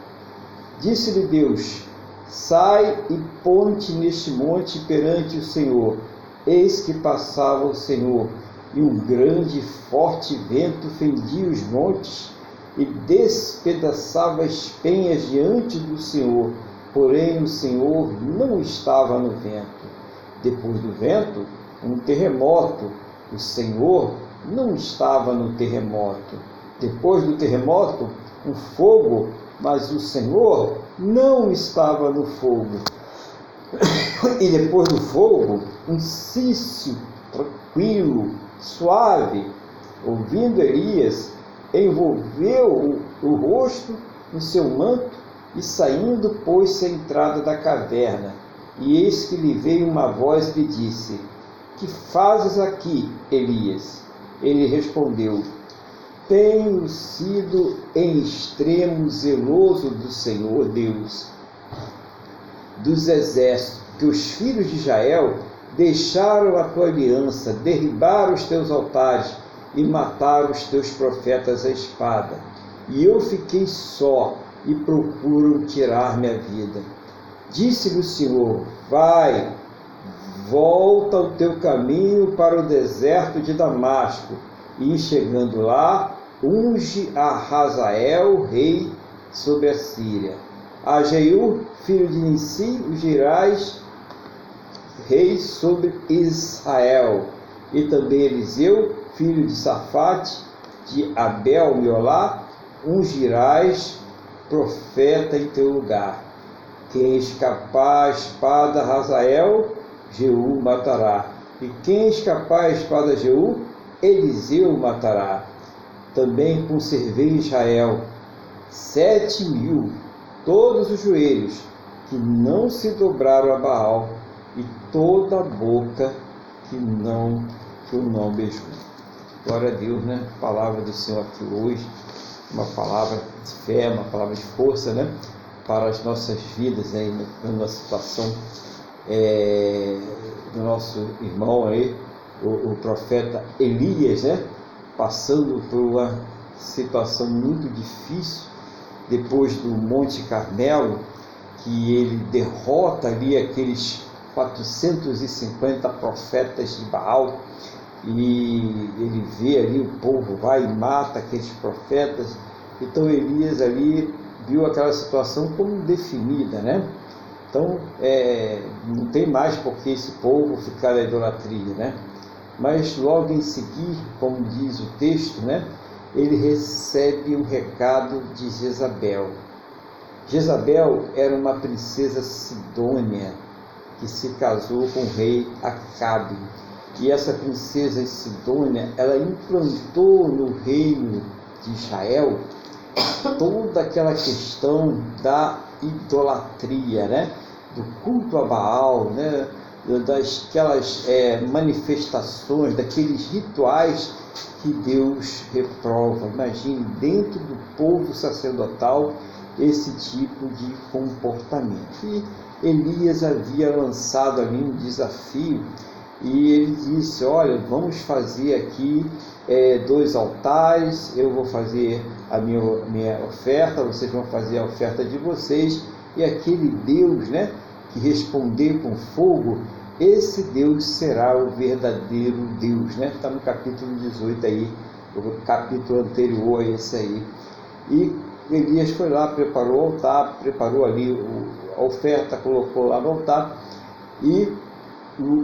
S1: Disse-lhe Deus: Sai e ponte neste monte perante o Senhor. Eis que passava o Senhor, e um grande e forte vento fendia os montes e despedaçava as penhas diante do Senhor, porém o Senhor não estava no vento. Depois do vento, um terremoto, o Senhor não estava no terremoto. Depois do terremoto, um fogo, mas o Senhor não estava no fogo. E depois do fogo, um cício tranquilo, suave. Ouvindo Elias, envolveu o, o rosto no seu manto e saindo pôs-se à entrada da caverna. E eis que lhe veio uma voz e disse: Que fazes aqui, Elias? Ele respondeu: Tenho sido em extremo zeloso do Senhor Deus dos exércitos, que os filhos de Israel deixaram a tua aliança, derribaram os teus altares e mataram os teus profetas à espada. E eu fiquei só e procuro tirar minha vida. Disse-lhe o Senhor: Vai, volta o teu caminho para o deserto de Damasco, e chegando lá, unge a Razael, rei sobre a Síria. A Jeú, filho de Nissi, o Girais, rei sobre Israel. E também Eliseu, filho de Safate, de Abel Miolá, ungirás profeta em teu lugar. Quem escapar a espada Razael, Jeú matará. E quem escapar a espada Jeú, Eliseu matará. Também conservei Israel sete mil, todos os joelhos, que não se dobraram a Baal, e toda a boca que não que o não beijou. Glória a Deus, né? Palavra do Senhor aqui hoje, uma palavra de fé, uma palavra de força, né? Para as nossas vidas, né? Numa situação é, do nosso irmão aí, o, o profeta Elias, né? Passando por uma situação muito difícil depois do Monte Carmelo, que ele derrota ali aqueles 450 profetas de Baal e ele vê ali o povo vai e mata aqueles profetas. Então Elias ali viu aquela situação como definida, né? Então é, não tem mais por que esse povo ficar na idolatria, né? Mas logo em seguir, como diz o texto, né? Ele recebe o recado de Jezabel. Jezabel era uma princesa sidônia que se casou com o rei Acabe. E essa princesa Sidônia, ela implantou no reino de Israel toda aquela questão da idolatria, né? do culto a Baal, né? das aquelas é, manifestações, daqueles rituais que Deus reprova. Imagine dentro do povo sacerdotal esse tipo de comportamento. E Elias havia lançado ali um desafio e ele disse: Olha, vamos fazer aqui é, dois altares, eu vou fazer a minha, minha oferta, vocês vão fazer a oferta de vocês, e aquele Deus né, que responder com fogo, esse Deus será o verdadeiro Deus. Né? Está no capítulo 18 aí, o capítulo anterior a esse aí. E Elias foi lá, preparou o altar, preparou ali a oferta, colocou lá no altar e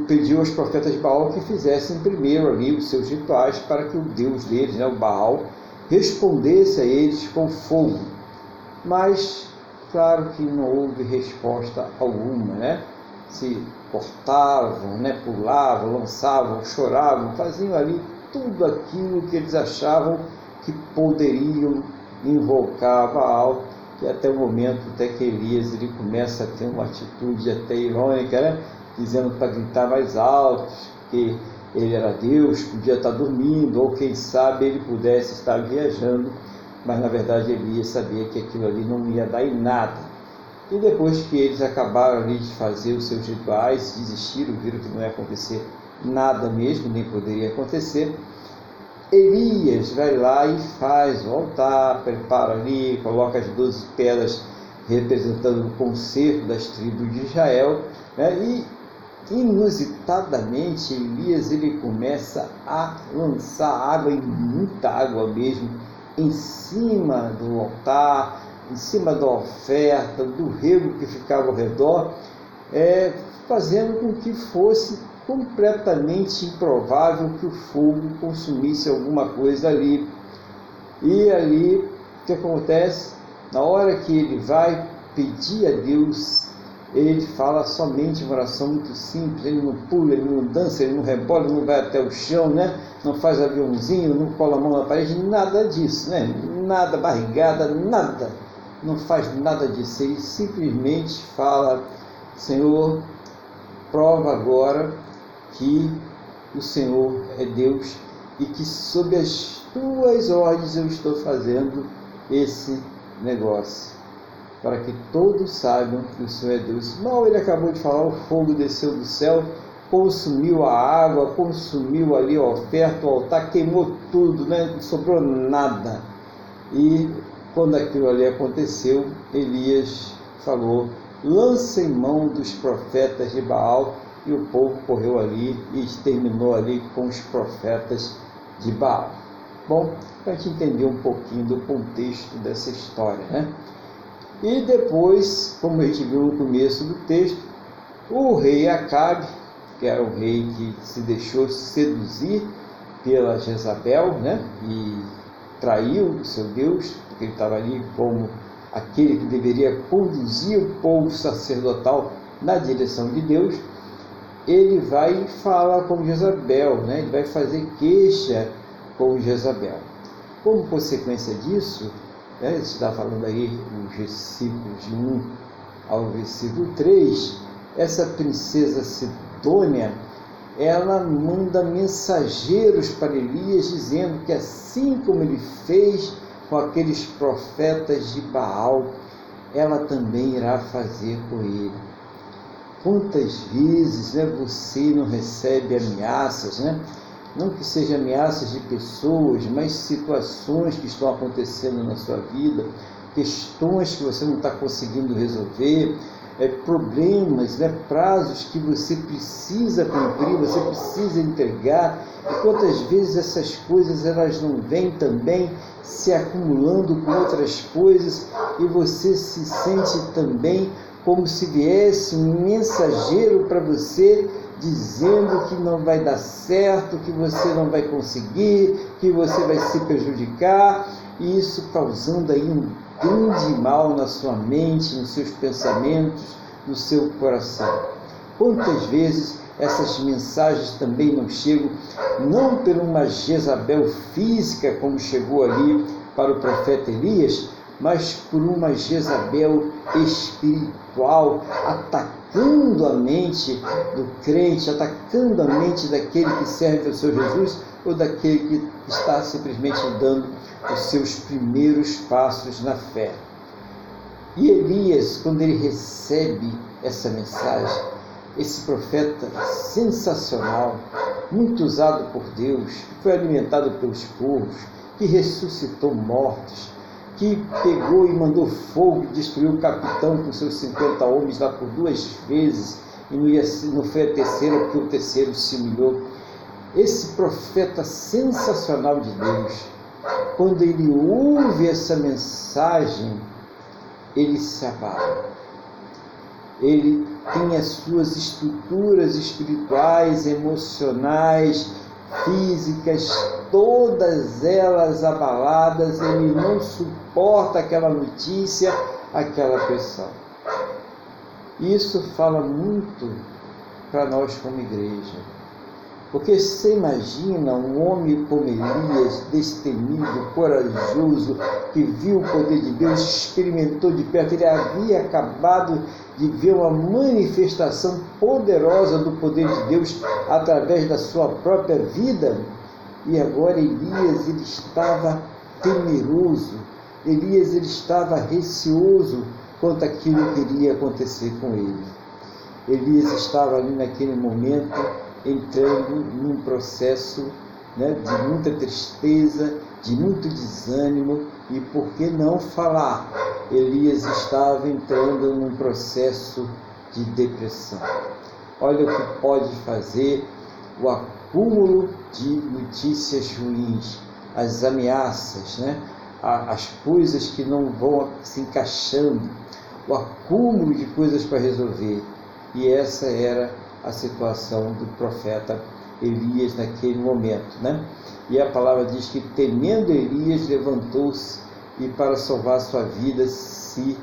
S1: pediu aos profetas de Baal que fizessem primeiro ali os seus rituais para que o Deus deles, né, o Baal, respondesse a eles com fogo. Mas, claro que não houve resposta alguma, né? Se cortavam, né, pulavam, lançavam, choravam, faziam ali tudo aquilo que eles achavam que poderiam invocar Baal, e até o momento até que Elias ele começa a ter uma atitude até irônica, né? Dizendo para gritar mais alto, que ele era Deus, podia estar dormindo, ou quem sabe ele pudesse estar viajando, mas na verdade Elias sabia que aquilo ali não ia dar em nada. E depois que eles acabaram ali de fazer os seus rituais, desistiram, viram que não ia acontecer nada mesmo, nem poderia acontecer, Elias vai lá e faz o altar, prepara ali, coloca as doze pedras representando o concerto das tribos de Israel, né? e inusitadamente Elias ele começa a lançar água e muita água mesmo em cima do altar, em cima da oferta, do rego que ficava ao redor, é, fazendo com que fosse completamente improvável que o fogo consumisse alguma coisa ali. E ali, o que acontece? Na hora que ele vai pedir a Deus, ele fala somente uma oração muito simples, ele não pula, ele não dança, ele não rebola, ele não vai até o chão, né? não faz aviãozinho, não cola a mão na parede, nada disso, né? nada barrigada, nada, não faz nada disso, ele simplesmente fala, Senhor, prova agora que o Senhor é Deus e que sob as tuas ordens eu estou fazendo esse negócio, para que todos saibam que o Senhor é Deus. Mal ele acabou de falar, o fogo desceu do céu, consumiu a água, consumiu ali a oferta, o altar, queimou tudo, né? não sobrou nada. E quando aquilo ali aconteceu, Elias falou: lancem mão dos profetas de Baal e o povo correu ali e exterminou ali com os profetas de Baal. Bom, para a gente entender um pouquinho do contexto dessa história, né? E depois, como a gente viu no começo do texto, o rei Acabe, que era o rei que se deixou seduzir pela Jezabel, né? E traiu o seu Deus, porque ele estava ali como aquele que deveria conduzir o povo sacerdotal na direção de Deus, ele vai falar com Jezabel, né? ele vai fazer queixa com Jezabel. Como consequência disso, né, está falando aí os versículos de 1 ao versículo 3, essa princesa Sidônia, ela manda mensageiros para Elias dizendo que assim como ele fez com aqueles profetas de Baal, ela também irá fazer com ele. Quantas vezes né, você não recebe ameaças, né? Não que sejam ameaças de pessoas, mas situações que estão acontecendo na sua vida, questões que você não está conseguindo resolver, é, problemas, né, prazos que você precisa cumprir, você precisa entregar. E quantas vezes essas coisas elas não vêm também se acumulando com outras coisas e você se sente também como se viesse um mensageiro para você dizendo que não vai dar certo, que você não vai conseguir, que você vai se prejudicar, e isso causando aí um grande mal na sua mente, nos seus pensamentos, no seu coração. Quantas vezes essas mensagens também não chegam, não por uma Jezabel física, como chegou ali para o profeta Elias, mas por uma Jezabel espiritual, atacando a mente do crente, atacando a mente daquele que serve ao seu Jesus ou daquele que está simplesmente dando os seus primeiros passos na fé. E Elias, quando ele recebe essa mensagem, esse profeta sensacional, muito usado por Deus, que foi alimentado pelos povos, que ressuscitou mortos, que pegou e mandou fogo e destruiu o capitão com seus 50 homens lá por duas vezes, e não, ia, não foi a terceira, porque o terceiro se humilhou. Esse profeta sensacional de Deus, quando ele ouve essa mensagem, ele se abala. Ele tem as suas estruturas espirituais, emocionais, físicas, todas elas abaladas, ele não suporta aquela notícia, aquela pressão. Isso fala muito para nós como igreja. Porque você imagina um homem como Elias, destemido, corajoso, que viu o poder de Deus, experimentou de perto, ele havia acabado de ver uma manifestação poderosa do poder de Deus através da sua própria vida. E agora Elias ele estava temeroso, Elias ele estava receoso quanto aquilo que iria acontecer com ele. Elias estava ali naquele momento entrando num processo né, de muita tristeza, de muito desânimo e por que não falar? Elias estava entrando num processo de depressão. Olha o que pode fazer o acúmulo de notícias ruins, as ameaças, né? as coisas que não vão se encaixando, o acúmulo de coisas para resolver. E essa era a situação do profeta Elias naquele momento. Né? E a palavra diz que, temendo Elias, levantou-se e, para salvar sua vida, se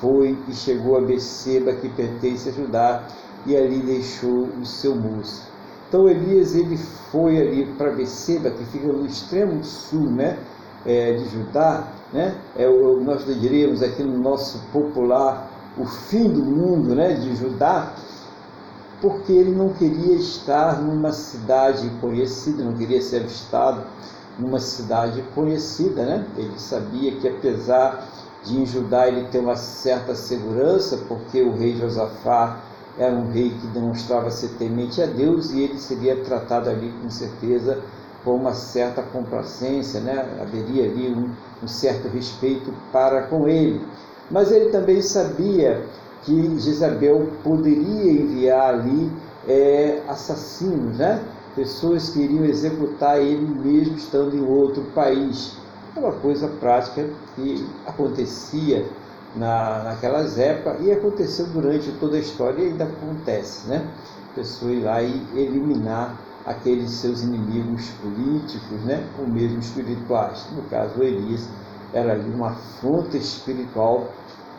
S1: foi e chegou a Beceba, que pertence a Judá, e ali deixou o seu moço. Então Elias ele foi ali para Beceba, que fica no extremo sul né, é, de Judá, né, é o, nós diríamos aqui no nosso popular o fim do mundo né, de Judá, porque ele não queria estar numa cidade conhecida, não queria ser avistado numa cidade conhecida, né? Ele sabia que apesar de em Judá ele ter uma certa segurança, porque o rei Josafá era um rei que demonstrava ser temente a Deus e ele seria tratado ali com certeza com uma certa complacência, né? haveria ali um, um certo respeito para com ele. Mas ele também sabia que Jezabel poderia enviar ali é, assassinos, né? pessoas queriam executar ele mesmo estando em outro país. É uma coisa prática que acontecia na, naquelas épocas e aconteceu durante toda a história e ainda acontece, né? Pessoa ir lá e eliminar aqueles seus inimigos políticos, né? ou mesmo espirituais. No caso, Elias era ali uma afronta espiritual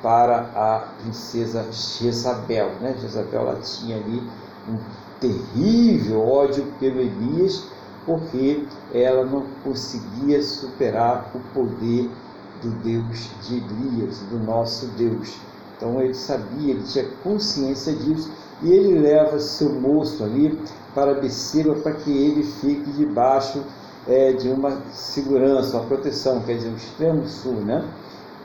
S1: para a princesa Jezabel. Né? Jezabel ela tinha ali um terrível ódio pelo Elias, porque ela não conseguia superar o poder do Deus de Elias, do nosso Deus. Então ele sabia, ele tinha consciência disso, e ele leva seu moço ali para Beceba para que ele fique debaixo é, de uma segurança, uma proteção, quer dizer, o extremo sul, né?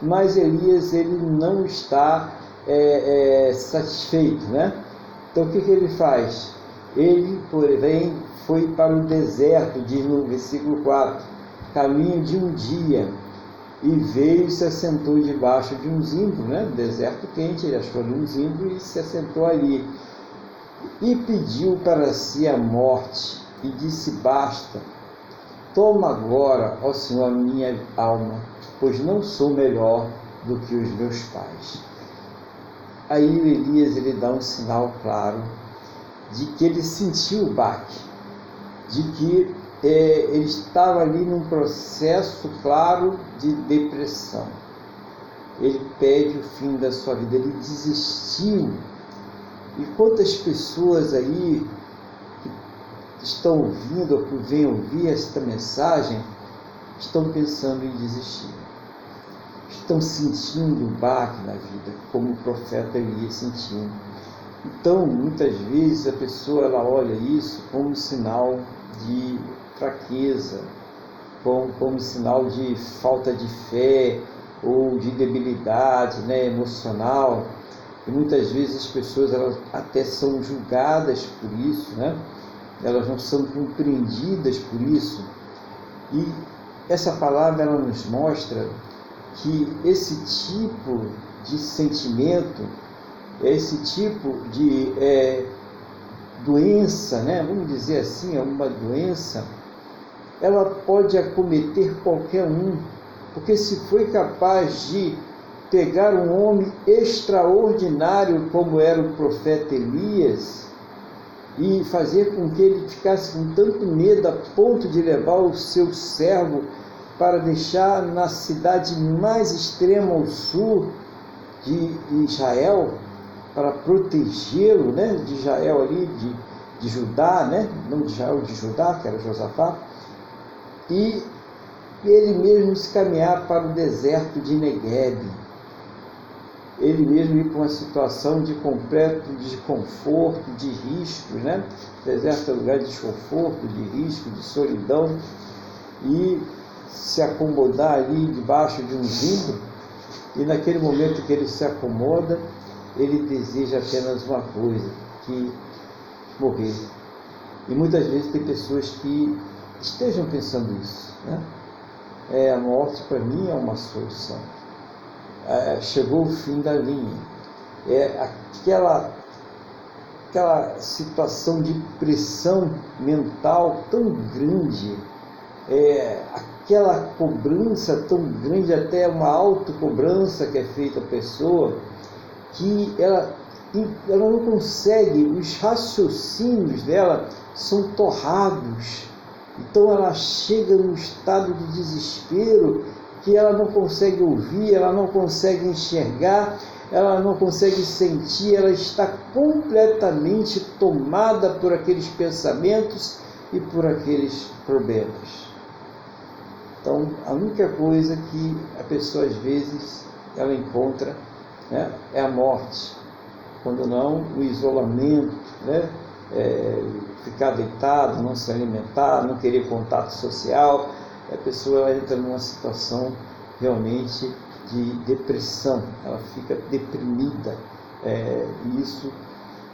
S1: Mas Elias ele não está é, é, satisfeito, né? Então o que, que ele faz? Ele, porém, foi para o deserto, diz no versículo 4, caminho de um dia, e veio e se assentou debaixo de um zimbro, né? deserto quente, ele achou um zimbro e se assentou ali. E pediu para si a morte, e disse: Basta, toma agora, ó Senhor, minha alma, pois não sou melhor do que os meus pais. Aí o Elias ele dá um sinal claro de que ele sentiu o baque, de que é, ele estava ali num processo claro de depressão. Ele pede o fim da sua vida, ele desistiu. E quantas pessoas aí que estão ouvindo ou que vêm ouvir esta mensagem estão pensando em desistir? Estão sentindo um baque na vida, como o profeta Elias sentiu então, muitas vezes a pessoa ela olha isso como sinal de fraqueza, como, como sinal de falta de fé ou de debilidade né, emocional. E muitas vezes as pessoas elas até são julgadas por isso, né? elas não são compreendidas por isso. E essa palavra ela nos mostra que esse tipo de sentimento esse tipo de é, doença, né, vamos dizer assim, é uma doença, ela pode acometer qualquer um, porque se foi capaz de pegar um homem extraordinário como era o profeta Elias e fazer com que ele ficasse com tanto medo a ponto de levar o seu servo para deixar na cidade mais extrema ao sul de Israel, para protegê-lo né, de Israel ali, de, de Judá, né, não de Israel, de Judá, que era Josafá, e ele mesmo se caminhar para o deserto de Negueb. Ele mesmo ir para uma situação de completo desconforto, de riscos, né? O deserto é lugar de desconforto, de risco, de solidão, e se acomodar ali debaixo de um zimbro, e naquele momento que ele se acomoda, ele deseja apenas uma coisa, que morrer. E muitas vezes tem pessoas que estejam pensando isso. Né? É, a morte para mim é uma solução. É, chegou o fim da linha. É aquela, aquela situação de pressão mental tão grande, é, aquela cobrança tão grande, até uma autocobrança que é feita à pessoa, que ela, ela não consegue, os raciocínios dela são torrados. Então ela chega num estado de desespero que ela não consegue ouvir, ela não consegue enxergar, ela não consegue sentir, ela está completamente tomada por aqueles pensamentos e por aqueles problemas. Então, a única coisa que a pessoa às vezes ela encontra né? é a morte. Quando não, o isolamento, né? É, ficar deitado, não se alimentar, não querer contato social, a pessoa entra numa situação realmente de depressão, ela fica deprimida. É, e isso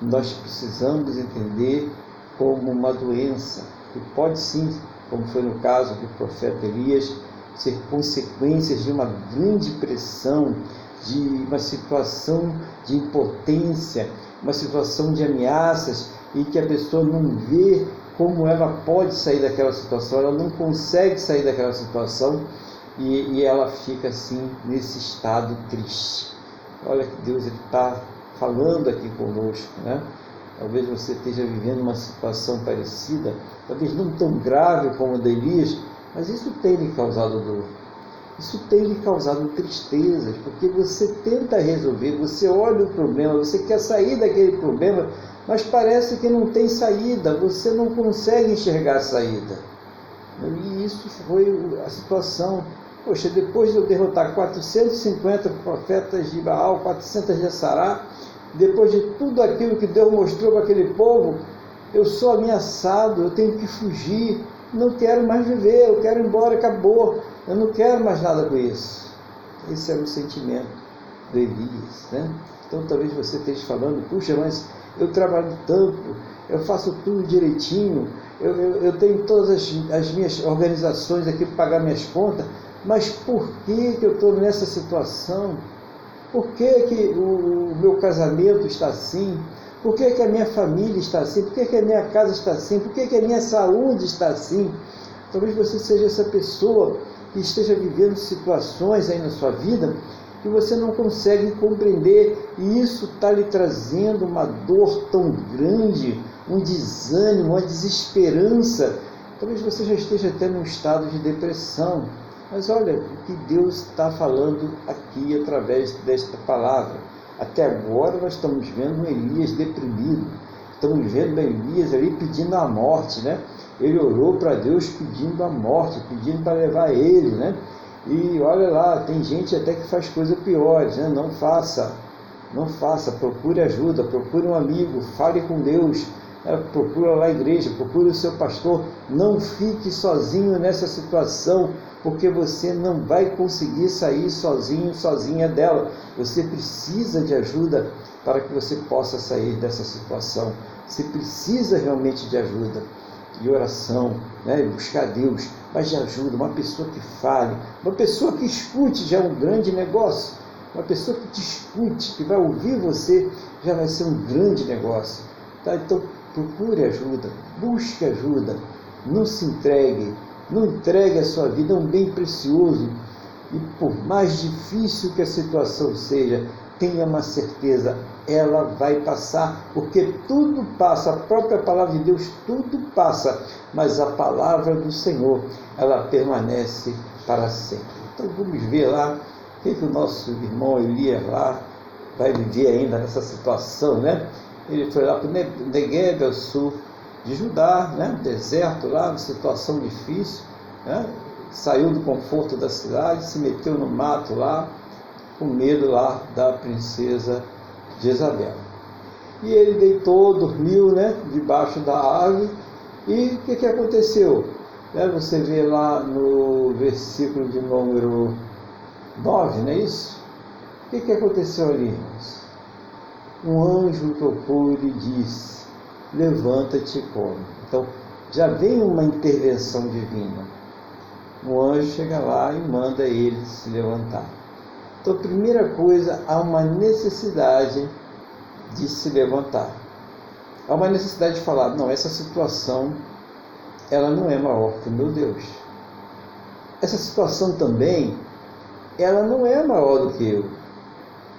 S1: nós precisamos entender como uma doença, que pode sim, como foi no caso do profeta Elias, ser consequências de uma grande pressão, de uma situação de impotência, uma situação de ameaças e que a pessoa não vê como ela pode sair daquela situação, ela não consegue sair daquela situação e, e ela fica assim nesse estado triste. Olha que Deus está falando aqui conosco, né? Talvez você esteja vivendo uma situação parecida, talvez não tão grave como a de Elias, mas isso tem lhe causado dor. Isso tem lhe causado tristezas, porque você tenta resolver, você olha o problema, você quer sair daquele problema, mas parece que não tem saída, você não consegue enxergar a saída. E isso foi a situação. Poxa, depois de eu derrotar 450 profetas de Baal, 400 de Sará, depois de tudo aquilo que Deus mostrou para aquele povo, eu sou ameaçado, eu tenho que fugir, não quero mais viver, eu quero ir embora, acabou, eu não quero mais nada com isso. Esse era o sentimento do Elias. Né? Então talvez você esteja falando, puxa, mas eu trabalho tanto, eu faço tudo direitinho, eu, eu, eu tenho todas as, as, minhas organizações aqui para pagar minhas contas, mas por que, que eu estou nessa situação? Por que, que o, meu casamento está assim? Por que, que a minha família está assim? Por que, que a minha casa está assim? Por que, que a minha saúde está assim? Talvez você seja essa pessoa que esteja vivendo situações aí na sua vida que você não consegue compreender e isso está lhe trazendo uma dor tão grande, um desânimo, uma desesperança. Talvez você já esteja até num estado de depressão. Mas olha o que Deus está falando aqui através desta palavra. Até agora nós estamos vendo Elias deprimido, estamos vendo Elias ali pedindo a morte, né? Ele orou para Deus pedindo a morte, pedindo para levar ele, né? E olha lá, tem gente até que faz coisas piores, né? Não faça, não faça, procure ajuda, procure um amigo, fale com Deus, né? procura lá a igreja, procure o seu pastor. Não fique sozinho nessa situação, porque você não vai conseguir sair sozinho, sozinha dela. Você precisa de ajuda para que você possa sair dessa situação. Você precisa realmente de ajuda de oração, né? buscar Deus, mas de ajuda, uma pessoa que fale, uma pessoa que escute já é um grande negócio, uma pessoa que te escute, que vai ouvir você, já vai ser um grande negócio. Tá? Então procure ajuda, busque ajuda, não se entregue, não entregue a sua vida, é um bem precioso. E por mais difícil que a situação seja, tenha uma certeza, ela vai passar, porque tudo passa, a própria palavra de Deus, tudo passa, mas a palavra do Senhor, ela permanece para sempre. Então vamos ver lá o que, que o nosso irmão Elias lá vai viver ainda nessa situação, né? Ele foi lá para o Negev, ao sul de Judá, né? deserto lá, situação difícil, né? saiu do conforto da cidade, se meteu no mato lá, com medo lá da princesa Jezabel. E ele deitou, dormiu, né, debaixo da árvore, e o que, que aconteceu? Né, você vê lá no versículo de número 9, não é isso? O que, que aconteceu ali, irmãos? Um anjo tocou e lhe disse: Levanta-te e come. Então, já vem uma intervenção divina. O anjo chega lá e manda ele se levantar. Então, primeira coisa, há uma necessidade de se levantar. Há uma necessidade de falar, não, essa situação ela não é maior que o meu Deus. Essa situação também, ela não é maior do que eu.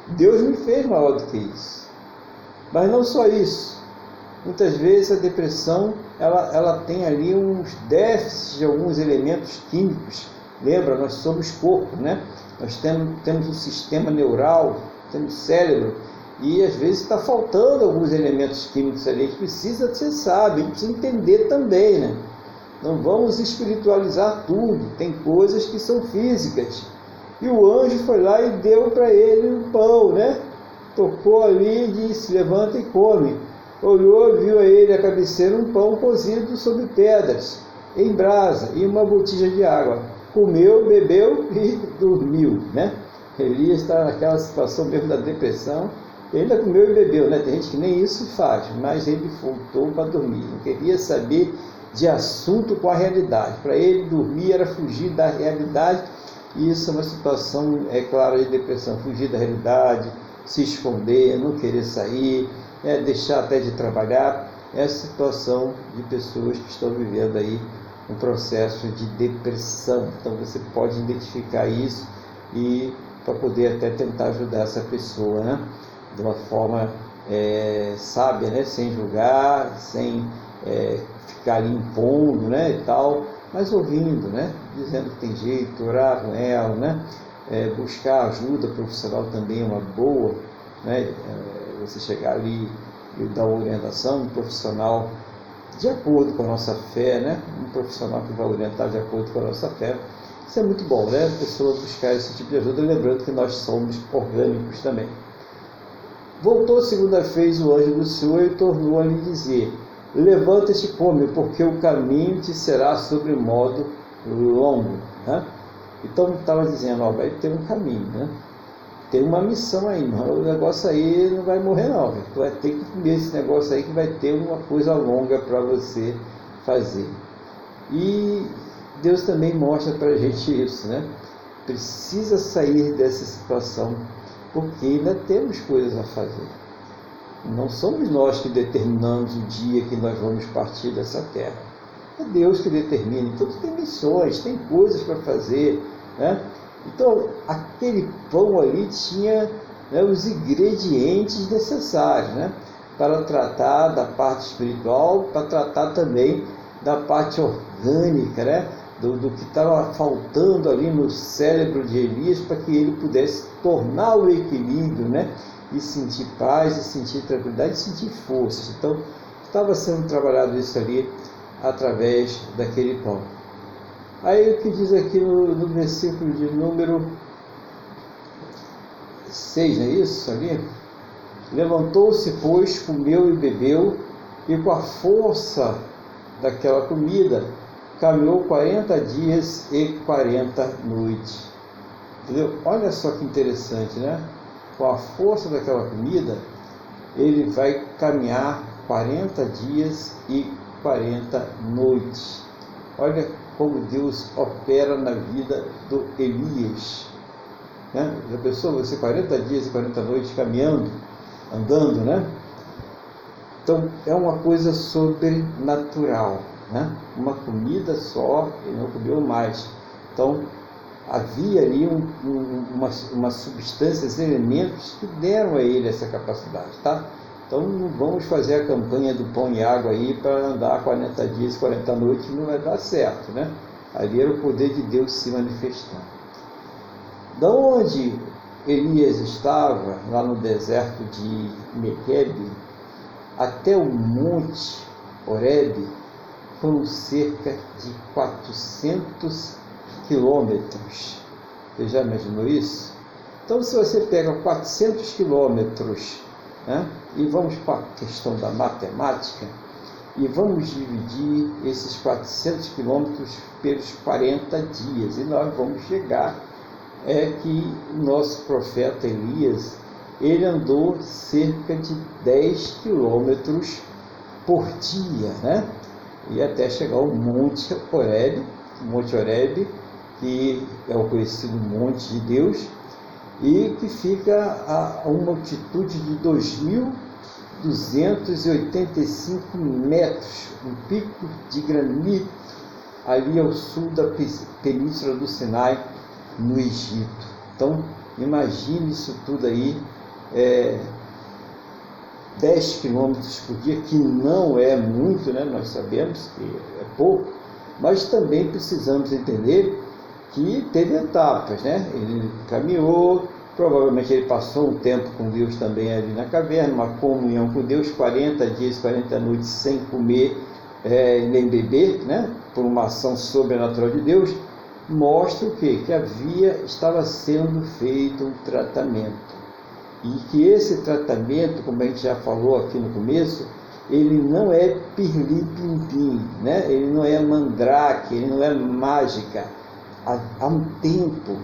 S1: Deus me fez maior do que isso. Mas não só isso. Muitas vezes a depressão, ela, ela tem ali uns déficits de alguns elementos químicos. Lembra, nós somos corpo, né? Nós temos, temos um sistema neural, temos cérebro, e às vezes está faltando alguns elementos químicos ali. Gente precisa, você sabe, a gente precisa entender também, né? Não vamos espiritualizar tudo, tem coisas que são físicas. E o anjo foi lá e deu para ele um pão, né? Tocou ali e disse: Levanta e come. Olhou, viu a ele a cabeceira um pão cozido sobre pedras, em brasa, e uma botija de água comeu, bebeu e dormiu, né? Elias está naquela situação mesmo da depressão, ele ainda comeu e bebeu, né? Tem gente que nem isso faz, mas ele voltou para dormir, não queria saber de assunto com a realidade. Para ele, dormir era fugir da realidade, e isso é uma situação, é claro, de depressão, fugir da realidade, se esconder, não querer sair, né? deixar até de trabalhar. essa situação de pessoas que estão vivendo aí um processo de depressão. Então você pode identificar isso e para poder até tentar ajudar essa pessoa, né? De uma forma é, sábia, né? Sem julgar, sem é, ficar ali impondo, né? E tal, mas ouvindo, né? Dizendo que tem jeito, orar com ela, né? É, buscar ajuda profissional também é uma boa, né? Você chegar ali e dar uma orientação, um profissional de acordo com a nossa fé, né? Um profissional que vai orientar de acordo com a nossa fé. Isso é muito bom, né? A pessoa buscar esse tipo de ajuda, lembrando que nós somos orgânicos também. Voltou segunda vez o anjo do Senhor e tornou a lhe dizer: Levanta-te e come, porque o caminho te será sobre modo longo. Né? Então estava dizendo, ó, vai ter um caminho, né? Tem uma missão aí, mas o negócio aí não vai morrer não. Tu vai ter que comer esse negócio aí que vai ter uma coisa longa para você fazer. E Deus também mostra para a gente isso, né? Precisa sair dessa situação, porque ainda temos coisas a fazer. Não somos nós que determinamos o dia que nós vamos partir dessa terra. É Deus que determina. Então tem missões, tem coisas para fazer. Né? Então aquele pão ali tinha né, os ingredientes necessários né? para tratar da parte espiritual, para tratar também da parte orgânica, né? do, do que estava faltando ali no cérebro de Elias para que ele pudesse tornar o equilíbrio, né? e sentir paz, e sentir tranquilidade, e sentir forças. Então, estava sendo trabalhado isso ali através daquele pão. Aí o que diz aqui no, no versículo de número 6, não é isso ali? Levantou-se, pois, comeu e bebeu, e com a força daquela comida, caminhou 40 dias e 40 noites. Entendeu? Olha só que interessante, né? com a força daquela comida, ele vai caminhar 40 dias e 40 noites. Olha como Deus opera na vida do Elias. Né? Já pensou você 40 dias e 40 noites caminhando, andando, né? Então é uma coisa sobrenatural, né? Uma comida só, ele não comeu mais. Então havia ali um, um, uma, uma substâncias, elementos que deram a ele essa capacidade, tá? Então não vamos fazer a campanha do pão e água aí para andar 40 dias, 40 noites, não vai dar certo, né? Ali era o poder de Deus se manifestando. Da onde Elias estava, lá no deserto de Mequebe, até o monte Horebe, foram cerca de 400 quilômetros. Você já imaginou isso? Então, se você pega 400 quilômetros né, e vamos para a questão da matemática, e vamos dividir esses 400 quilômetros pelos 40 dias, e nós vamos chegar é que nosso profeta Elias ele andou cerca de 10 quilômetros por dia, né? E até chegar ao Monte Horebe, Monte Horebe, que é o conhecido Monte de Deus, e que fica a uma altitude de 2.285 metros, um pico de granito ali ao sul da península do Sinai, no Egito. Então, imagine isso tudo aí, é, 10 quilômetros por dia, que não é muito, né? nós sabemos que é pouco, mas também precisamos entender que teve etapas, né? Ele caminhou, provavelmente ele passou um tempo com Deus também ali na caverna, uma comunhão com Deus, 40 dias, 40 noites sem comer é, nem beber, né? Por uma ação sobrenatural de Deus, mostra o quê? Que havia, estava sendo feito um tratamento. E que esse tratamento, como a gente já falou aqui no começo, ele não é pirlim-pim-pim, né? ele não é mandrake, ele não é mágica há, há um tempo,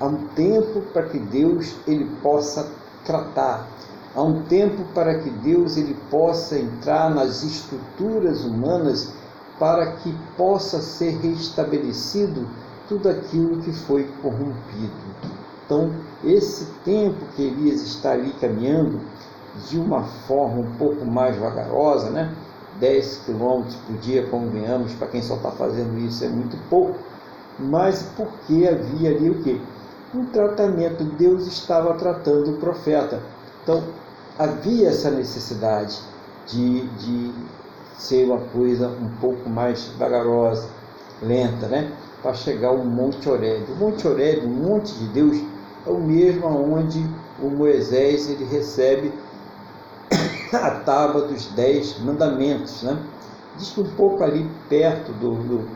S1: há um tempo para que Deus ele possa tratar, há um tempo para que Deus ele possa entrar nas estruturas humanas para que possa ser restabelecido tudo aquilo que foi corrompido. Então, esse tempo que Elias está ali caminhando de uma forma um pouco mais vagarosa, né? 10 quilômetros por dia, convenhamos, para quem só está fazendo isso é muito pouco, mas porque havia ali o quê? Um tratamento, Deus estava tratando o profeta. Então, havia essa necessidade de, de ser uma coisa um pouco mais vagarosa, lenta, né? Para chegar ao Monte Horeb. O Monte Horeb, o Monte de Deus, é o mesmo onde o Moisés ele recebe a tábua dos dez mandamentos. Né? Diz que um pouco ali perto do, do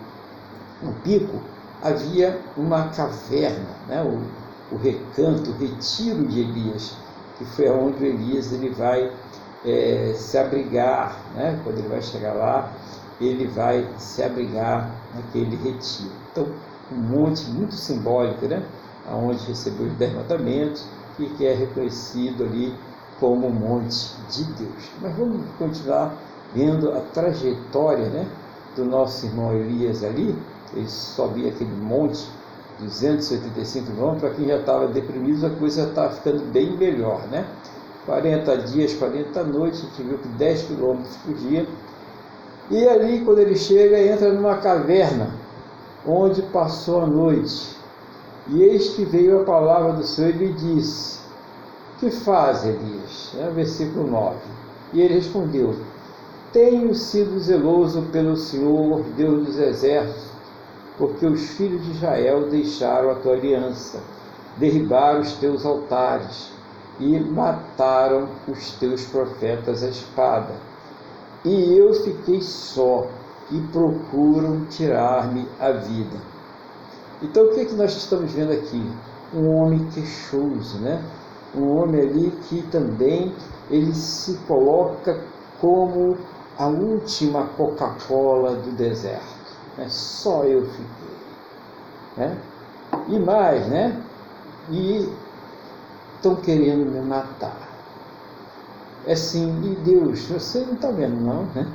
S1: no pico havia uma caverna, né? o, o recanto, o retiro de Elias, que foi onde Elias ele vai é, se abrigar, né? quando ele vai chegar lá, ele vai se abrigar naquele retiro. Então, um monte muito simbólico, né? onde recebeu os dez e que é reconhecido ali como o monte de Deus. Mas vamos continuar vendo a trajetória né, do nosso irmão Elias ali. Ele subia aquele monte, 285 quilômetros. Para quem já estava deprimido, a coisa estava ficando bem melhor. Né? 40 dias, 40 noites, a gente viu que 10 quilômetros por dia. E ali, quando ele chega, entra numa caverna, onde passou a noite. E eis que veio a palavra do Senhor e lhe disse: Que faz, Elias? É o versículo 9. E ele respondeu: Tenho sido zeloso pelo Senhor, Deus dos exércitos, porque os filhos de Israel deixaram a tua aliança, derribaram os teus altares e mataram os teus profetas à espada. E eu fiquei só e procuram tirar-me a vida. Então, o que, é que nós estamos vendo aqui? Um homem queixoso, né? Um homem ali que também ele se coloca como a última Coca-Cola do deserto. Né? Só eu fiquei. Né? E mais, né? E estão querendo me matar. É assim, e Deus, você não está vendo não, né?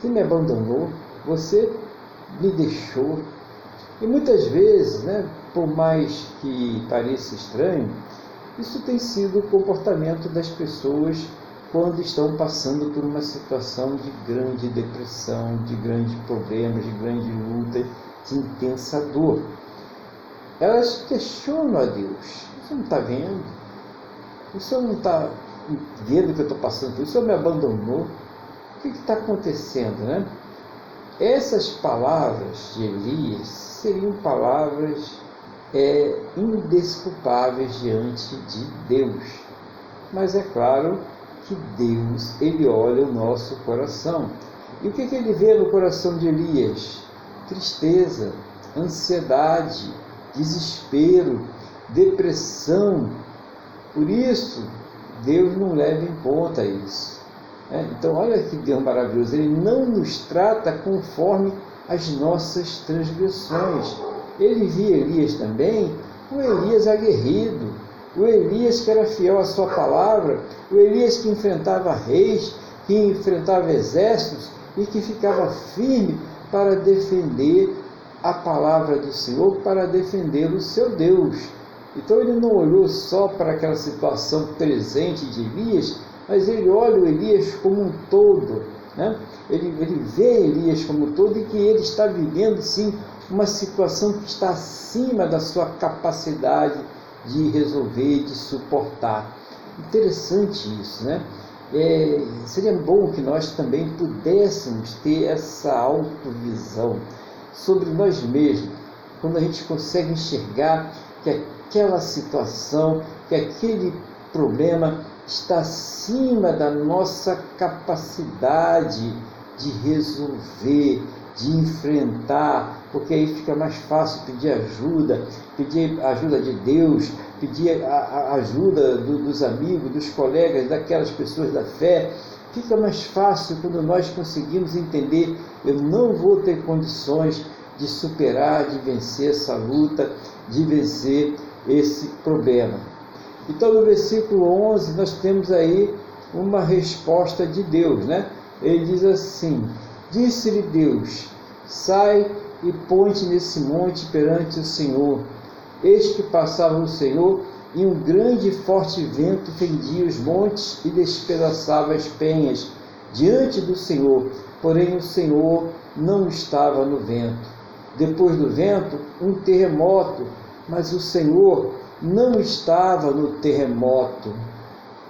S1: Você me abandonou, você me deixou, e muitas vezes, né, por mais que pareça estranho, isso tem sido o comportamento das pessoas quando estão passando por uma situação de grande depressão, de grandes problemas, de grande luta, de intensa dor. Elas questionam a Deus. Você não está vendo? O Senhor não está vendo que eu estou passando por isso? O Senhor me abandonou? O que está acontecendo, né? Essas palavras de Elias seriam palavras é, indesculpáveis diante de Deus. Mas é claro que Deus, ele olha o nosso coração. E o que, que ele vê no coração de Elias? Tristeza, ansiedade, desespero, depressão. Por isso, Deus não leva em conta isso. É, então, olha que Deus maravilhoso, Ele não nos trata conforme as nossas transgressões. Ele via Elias também, o Elias aguerrido, o Elias que era fiel à sua palavra, o Elias que enfrentava reis, que enfrentava exércitos e que ficava firme para defender a palavra do Senhor, para defender o seu Deus. Então ele não olhou só para aquela situação presente de Elias, mas ele olha o Elias como um todo, né? ele, ele vê Elias como um todo e que ele está vivendo sim uma situação que está acima da sua capacidade de resolver, de suportar. Interessante isso, né? É, seria bom que nós também pudéssemos ter essa autovisão sobre nós mesmos, quando a gente consegue enxergar que aquela situação, que aquele problema está acima da nossa capacidade de resolver, de enfrentar, porque aí fica mais fácil pedir ajuda, pedir ajuda de Deus, pedir a, ajuda do, dos amigos, dos colegas, daquelas pessoas da fé. Fica mais fácil quando nós conseguimos entender: eu não vou ter condições de superar, de vencer essa luta, de vencer esse problema. Então, no versículo 11, nós temos aí uma resposta de Deus, né? Ele diz assim: Disse-lhe Deus: Sai e põe-te nesse monte perante o Senhor. Eis que passava o Senhor, e um grande e forte vento fendia os montes e despedaçava as penhas, diante do Senhor, porém o Senhor não estava no vento. Depois do vento, um terremoto, mas o Senhor não estava no terremoto.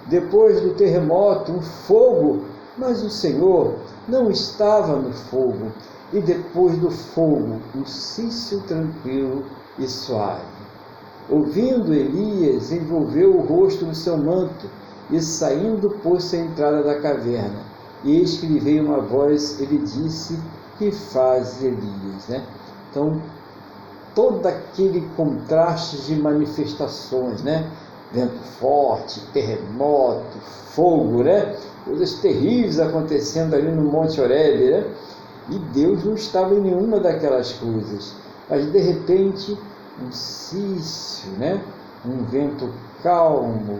S1: Depois do terremoto, um fogo, mas o Senhor não estava no fogo. E depois do fogo, um cício tranquilo e suave. Ouvindo Elias, envolveu o rosto no seu manto e saindo pôs-se à entrada da caverna. E eis que lhe veio uma voz, ele disse: Que faz Elias? Né? Então, todo aquele contraste de manifestações, né? Vento forte, terremoto, fogo, né? Coisas terríveis acontecendo ali no Monte Oreb, né? E Deus não estava em nenhuma daquelas coisas. Mas de repente, um cício, né? Um vento calmo,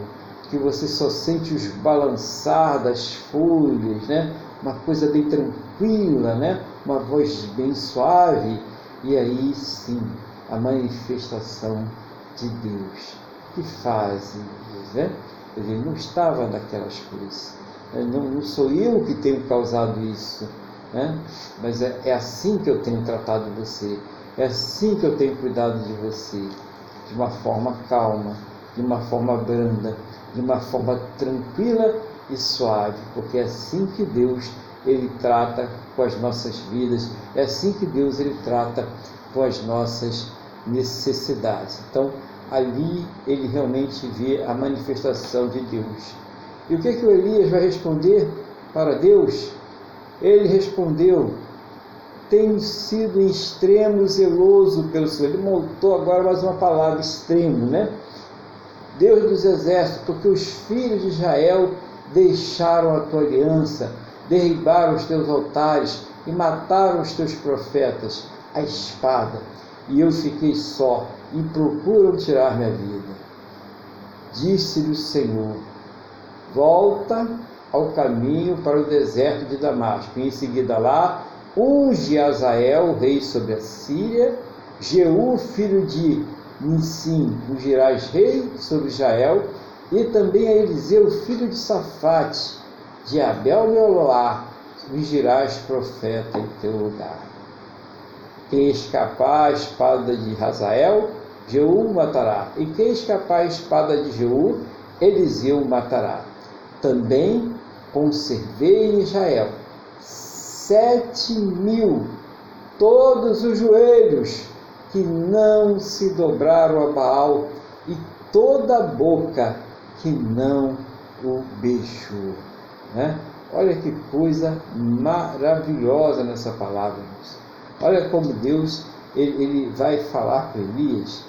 S1: que você só sente os balançar das folhas, né? Uma coisa bem tranquila, né? Uma voz bem suave e aí sim a manifestação de Deus que faz né? Ele não estava naquelas coisas. Não, não, sou eu que tenho causado isso, né? mas é, é assim que eu tenho tratado você, é assim que eu tenho cuidado de você, de uma forma calma, de uma forma branda, de uma forma tranquila e suave, porque é assim que Deus ele trata com as nossas vidas, é assim que Deus ele trata com as nossas necessidades. Então, ali ele realmente vê a manifestação de Deus. E o que, que o Elias vai responder para Deus? Ele respondeu: Tenho sido em extremo zeloso pelo Senhor. Ele montou agora mais uma palavra, extremo, né? Deus dos exércitos, porque os filhos de Israel deixaram a tua aliança, derribaram os teus altares e mataram os teus profetas, a espada, e eu fiquei só, e procuram tirar minha vida. Disse-lhe o Senhor: Volta ao caminho para o deserto de Damasco, e em seguida lá unge Azael, rei sobre a Síria, Jeú, filho de Nissim, ungirás rei sobre Israel, e também a Eliseu, filho de Safate, de Abel Meoloá, ungirás profeta em teu lugar. Quem escapar a espada de Razael, Jeú matará. E quem escapar a espada de Jeú, Eliseu matará. Também conservei em Israel sete mil, todos os joelhos que não se dobraram a Baal e toda a boca que não o beijou. Né? Olha que coisa maravilhosa nessa palavra. Irmãos. Olha como Deus ele, ele vai falar com Elias.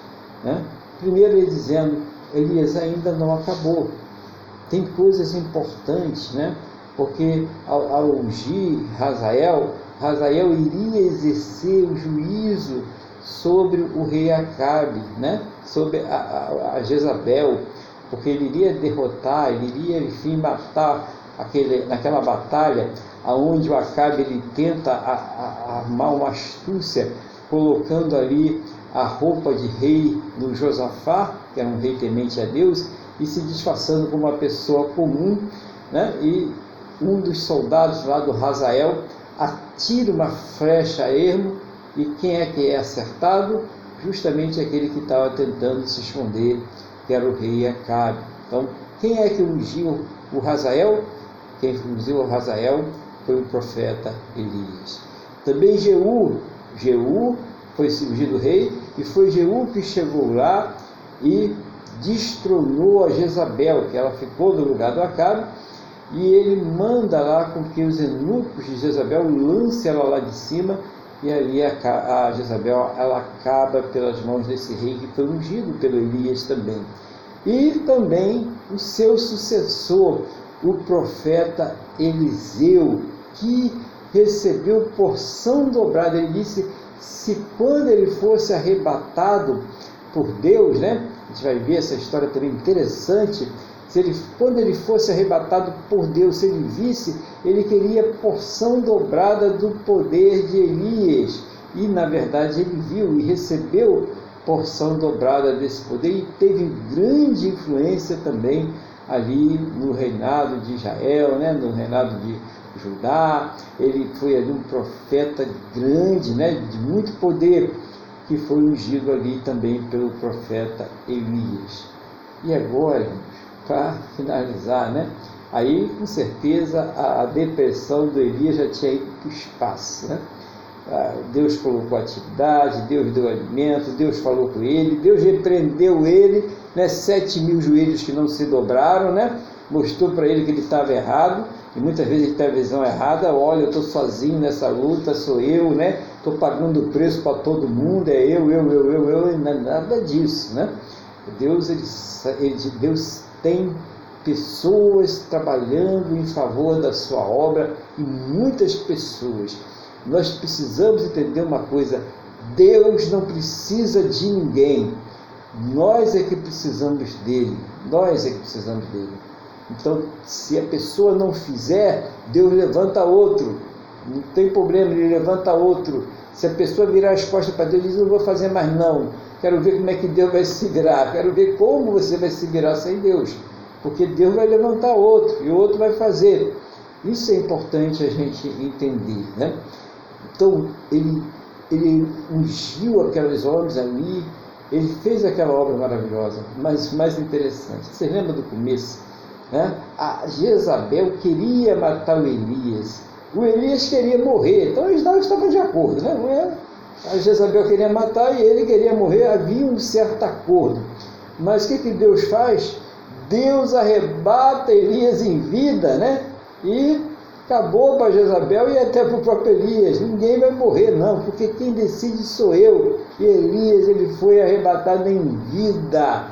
S1: Né? Primeiro ele dizendo, Elias ainda não acabou. Tem coisas importantes, né? porque ao, ao ungir Razael, Razael iria exercer o juízo sobre o rei Acabe, né? sobre a, a, a Jezabel, porque ele iria derrotar, ele iria, enfim, matar aquele, naquela batalha aonde o Acabe ele tenta armar uma astúcia, colocando ali a roupa de rei no Josafá, que era um rei temente a Deus, e se disfarçando como uma pessoa comum, né? e um dos soldados lá do Razael atira uma flecha a ermo e quem é que é acertado? Justamente aquele que estava tentando se esconder, que era o rei Acabe. Então, quem é que ungiu o Razael? Quem ungiu o Razael foi o profeta Elias. Também Jeú, Jeú foi ungido rei, e foi Jeú que chegou lá e destronou a Jezabel, que ela ficou no lugar do Acabe, e ele manda lá com que os eunucos de Jezabel lancem ela lá de cima e ali a, a Jezabel ela acaba pelas mãos desse rei que foi ungido pelo Elias também. E também o seu sucessor, o profeta Eliseu, que recebeu porção dobrada. Ele disse: se quando ele fosse arrebatado por Deus, né? A gente vai ver essa história também interessante. Se ele, quando ele fosse arrebatado por Deus, se ele visse, ele queria porção dobrada do poder de Elias. E na verdade ele viu e recebeu porção dobrada desse poder e teve grande influência também ali no reinado de Israel, né? no reinado de, Judá, ele foi ali um profeta grande, né, de muito poder, que foi ungido ali também pelo profeta Elias. E agora, para finalizar, né, aí com certeza a, depressão do Elias já tinha ido para o espaço, né? Ah, Deus colocou atividade, Deus deu alimento, Deus falou com ele, Deus repreendeu ele, né? sete mil joelhos que não se dobraram, né? mostrou para ele que ele estava errado, e muitas vezes ele tem a visão errada, olha, eu estou sozinho nessa luta, sou eu, né? Estou pagando o preço para todo mundo, é eu, eu, eu, eu, eu, não é nada disso, né? Deus, ele, ele, Deus tem pessoas trabalhando em favor da sua obra e muitas pessoas nós precisamos entender uma coisa: Deus não precisa de ninguém, nós é que precisamos dele, nós é que precisamos dele. Então, se a pessoa não fizer, Deus levanta outro, não tem problema, ele levanta outro. Se a pessoa virar as costas para Deus diz: Não vou fazer mais, não, quero ver como é que Deus vai se virar, quero ver como você vai se virar sem Deus, porque Deus vai levantar outro e outro vai fazer. Isso é importante a gente entender, né? Então, ele, ele ungiu aqueles homens ali, ele fez aquela obra maravilhosa, mas mais interessante. Você lembra do começo? Né? A Jezabel queria matar o Elias. O Elias queria morrer, então eles não estavam de acordo, né? Não é? A Jezabel queria matar e ele queria morrer, havia um certo acordo. Mas o que, que Deus faz? Deus arrebata Elias em vida, né? E acabou para Jezabel e até para o próprio Elias. Ninguém vai morrer, não, porque quem decide sou eu. E Elias ele foi arrebatado em vida.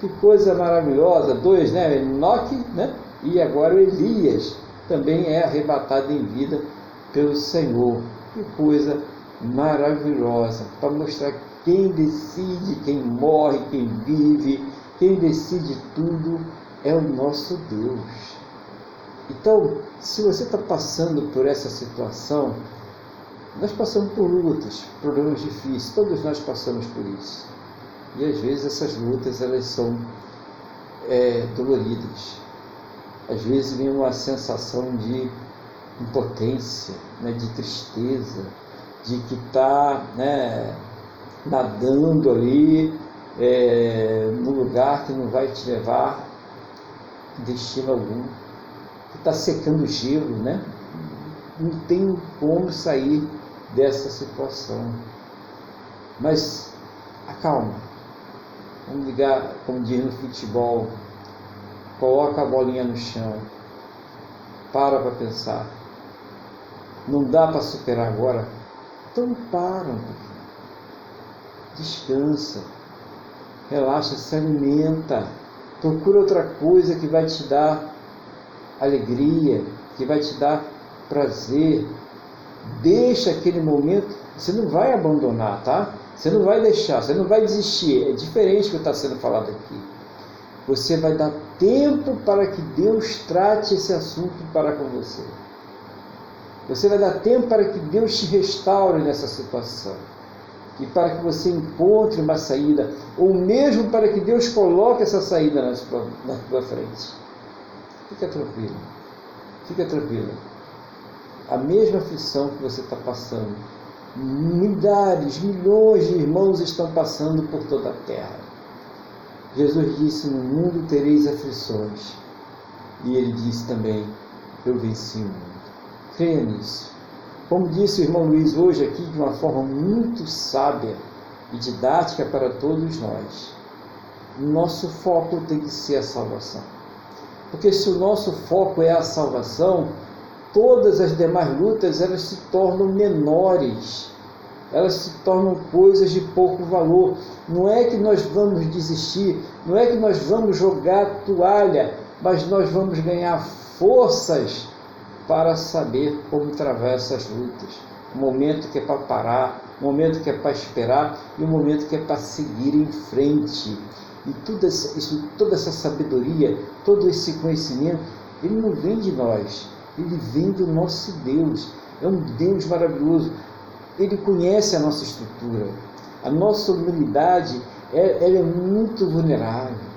S1: Que coisa maravilhosa. Dois, né? Enoque, né? E agora o Elias também é arrebatado em vida pelo Senhor. Que coisa maravilhosa. Para mostrar quem decide, quem morre, quem vive, quem decide tudo é o nosso Deus. Então, se você está passando por essa situação, nós passamos por lutas, problemas difíceis, todos nós passamos por isso. E às vezes essas lutas elas são é, doloridas. Às vezes vem uma sensação de impotência, né, de tristeza, de que está né, nadando ali é, num lugar que não vai te levar destino algum está secando gelo, né? Não tem como sair dessa situação. Mas acalma. Vamos ligar, como diz no futebol, coloca a bolinha no chão, para para pensar. Não dá para superar agora? Então para. Descansa. Relaxa, se alimenta. Procura outra coisa que vai te dar alegria, que vai te dar prazer. Deixa aquele momento, você não vai abandonar, tá? Você não vai deixar, você não vai desistir. É diferente do que está sendo falado aqui. Você vai dar tempo para que Deus trate esse assunto para com você. Você vai dar tempo para que Deus te restaure nessa situação. E para que você encontre uma saída, ou mesmo para que Deus coloque essa saída na sua, na sua frente. Fica tranquilo. Fica tranquilo. A mesma aflição que você está passando, milhares, milhões de irmãos estão passando por toda a terra. Jesus disse: No mundo tereis aflições. E ele disse também: Eu venci o mundo. Creia nisso. Como disse o irmão Luiz hoje aqui, de uma forma muito sábia e didática para todos nós, nosso foco tem que ser a salvação. Porque se o nosso foco é a salvação, todas as demais lutas elas se tornam menores, elas se tornam coisas de pouco valor. Não é que nós vamos desistir, não é que nós vamos jogar toalha, mas nós vamos ganhar forças para saber como travar essas lutas. Um momento que é para parar, um momento que é para esperar e um momento que é para seguir em frente. E tudo isso, toda essa sabedoria, todo esse conhecimento, ele não vem de nós, ele vem do nosso Deus. É um Deus maravilhoso. Ele conhece a nossa estrutura. A nossa humanidade é, ela é muito vulnerável.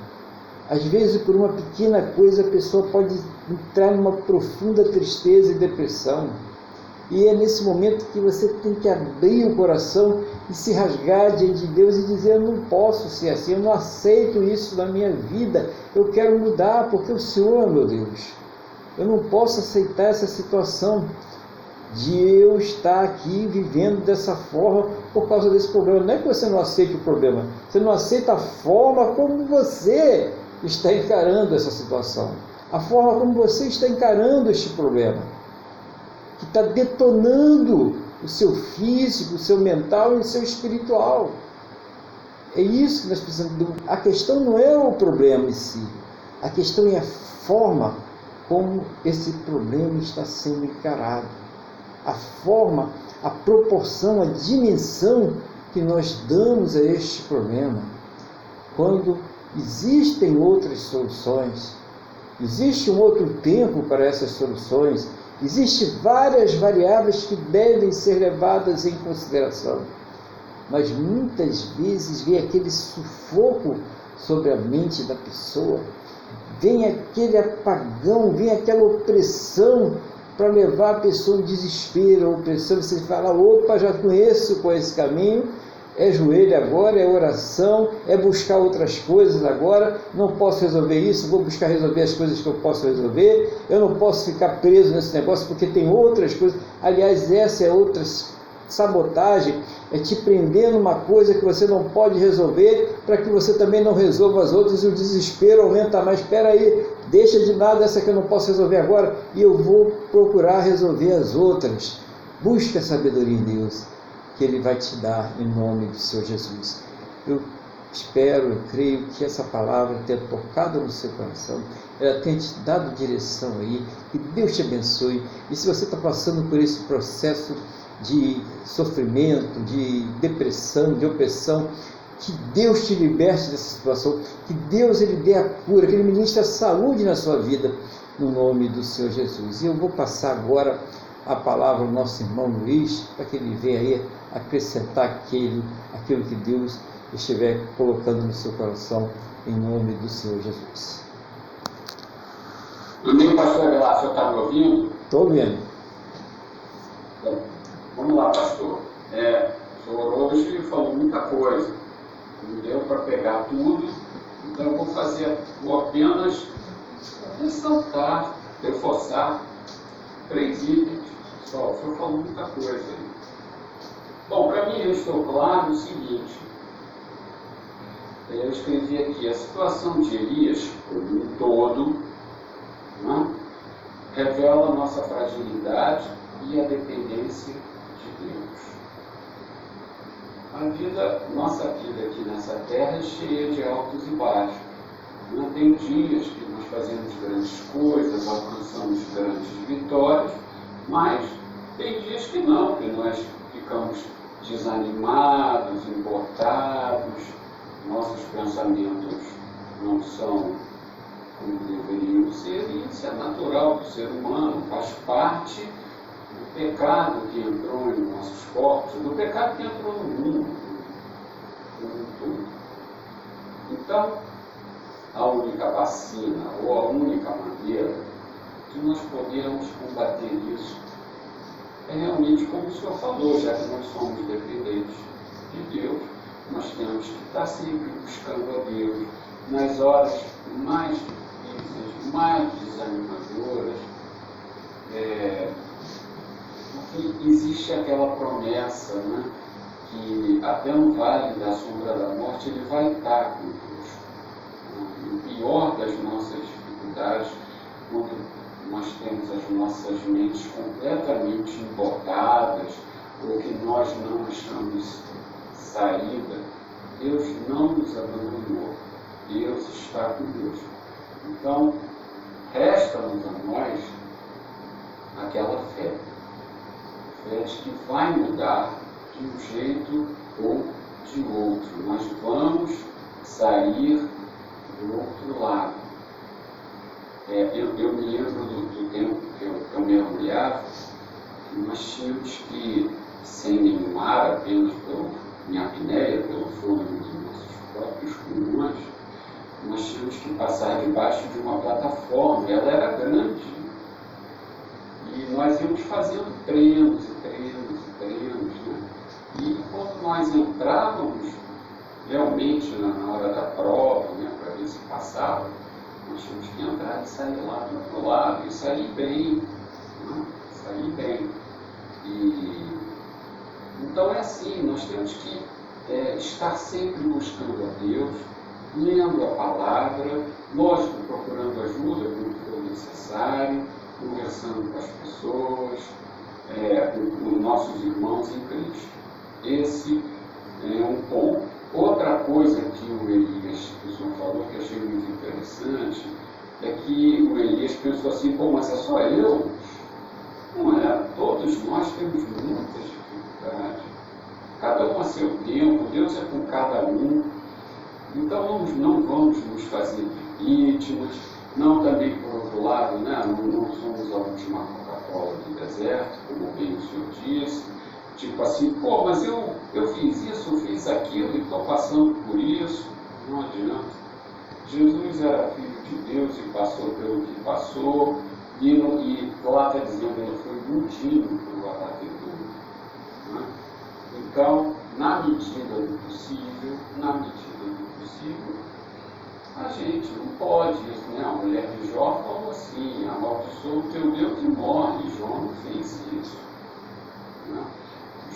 S1: Às vezes, por uma pequena coisa, a pessoa pode entrar numa profunda tristeza e depressão. E é nesse momento que você tem que abrir o coração e se rasgar diante de Deus e dizer: Eu não posso ser assim, eu não aceito isso na minha vida, eu quero mudar, porque o Senhor é meu Deus. Eu não posso aceitar essa situação de eu estar aqui vivendo dessa forma por causa desse problema. Não é que você não aceite o problema, você não aceita a forma como você está encarando essa situação, a forma como você está encarando este problema que está detonando o seu físico, o seu mental e o seu espiritual. É isso que nós precisamos. A questão não é o problema em si, a questão é a forma como esse problema está sendo encarado. A forma, a proporção, a dimensão que nós damos a este problema. Quando existem outras soluções, existe um outro tempo para essas soluções, Existem várias variáveis que devem ser levadas em consideração, mas muitas vezes vem aquele sufoco sobre a mente da pessoa, vem aquele apagão, vem aquela opressão para levar a pessoa ao desespero, opressão, você fala, opa, já conheço com esse caminho, é joelho agora, é oração, é buscar outras coisas agora. Não posso resolver isso, vou buscar resolver as coisas que eu posso resolver. Eu não posso ficar preso nesse negócio porque tem outras coisas. Aliás, essa é outra sabotagem, é te prender numa coisa que você não pode resolver para que você também não resolva as outras e o desespero aumenta mais. Espera aí, deixa de lado essa que eu não posso resolver agora e eu vou procurar resolver as outras. Busque a sabedoria em Deus que Ele vai te dar em nome do Senhor Jesus. Eu espero, eu creio que essa palavra tenha tocado no seu coração, ela tenha te dado direção aí, que Deus te abençoe. E se você está passando por esse processo de sofrimento, de depressão, de opressão, que Deus te liberte dessa situação, que Deus ele dê a cura, que Ele ministre a saúde na sua vida, no nome do Senhor Jesus. E eu vou passar agora a palavra ao nosso irmão Luiz, para que ele venha aí acrescentar aquilo, aquilo que Deus estiver colocando no seu coração, em nome do Senhor Jesus.
S2: Amém, pastor senhor está me ouvindo?
S1: Estou ouvindo.
S2: Vamos lá, pastor. É, o senhor hoje falou muita coisa, não deu para pegar tudo, então eu vou fazer, vou apenas ressaltar, reforçar três itens só. O senhor falou muita coisa aí. Bom, para mim, eu estou claro o seguinte. Eu escrevi aqui, a situação de Elias, como um todo, né, revela nossa fragilidade e a dependência. A vida, nossa vida aqui nessa terra é cheia de altos e baixos. Não tem dias que nós fazemos grandes coisas, alcançamos grandes vitórias, mas tem dias que não, que nós ficamos desanimados, importados, nossos pensamentos não são como deveriam ser, e isso é natural do ser humano, faz parte pecado que entrou em nossos corpos, do pecado que entrou no mundo, no tudo. Então, a única vacina ou a única maneira de nós podermos combater isso é realmente como o senhor falou, já que nós somos dependentes de Deus, nós temos que estar sempre buscando a Deus nas horas mais difíceis, mais desanimadoras, é, porque existe aquela promessa, né, que até no vale da sombra da morte ele vai estar conosco. No pior das nossas dificuldades, quando nós temos as nossas mentes completamente embotadas, ou que nós não achamos saída, Deus não nos abandonou. Deus está conosco. Então, resta-nos a nós aquela fé. Que vai mudar de um jeito ou de outro. Nós vamos sair do outro lado. É, eu, eu, me lembro do, do tempo que eu, eu mergulhava, nós tínhamos que, sem nenhum ar, apenas pela minha apneia, pelo fôlego dos nossos próprios pulmões, nós tínhamos que passar debaixo de uma plataforma, ela era grande. E nós íamos fazendo treinos? E quando nós entrávamos realmente na, hora da prova, né, para ver se passava, nós tínhamos que entrar e sair lá do outro lado, e sair bem. Né? Sair bem. E, então é assim, nós temos que é, estar sempre buscando a Deus, lendo a palavra, lógico, procurando ajuda quando for necessário, conversando com as pessoas, é, com, com nossos irmãos em Cristo. Esse é um ponto. Outra coisa que o Elias, senhor falou, que achei muito interessante, é que o Elias pensou assim, pô, mas é só eu? Não é, todos nós temos muitas dificuldades. Cada um a seu tempo, Deus é com cada um. Então não vamos nos fazer vítimas, não também por outro lado, né? não, não somos a última Coca-Cola do deserto, como bem o senhor disse. Tipo assim, pô, mas eu, eu fiz isso, eu fiz aquilo e estou passando por isso. Não adianta. Jesus era filho de Deus e passou pelo que passou, e, e lá está dizendo, ele foi iludido pelo abatedor. Né? Então, na medida do possível, na medida do possível, a gente não pode, né? a mulher de Jó falou assim, amaldiçoa o teu Deus que morre, Jó não fez isso. Né?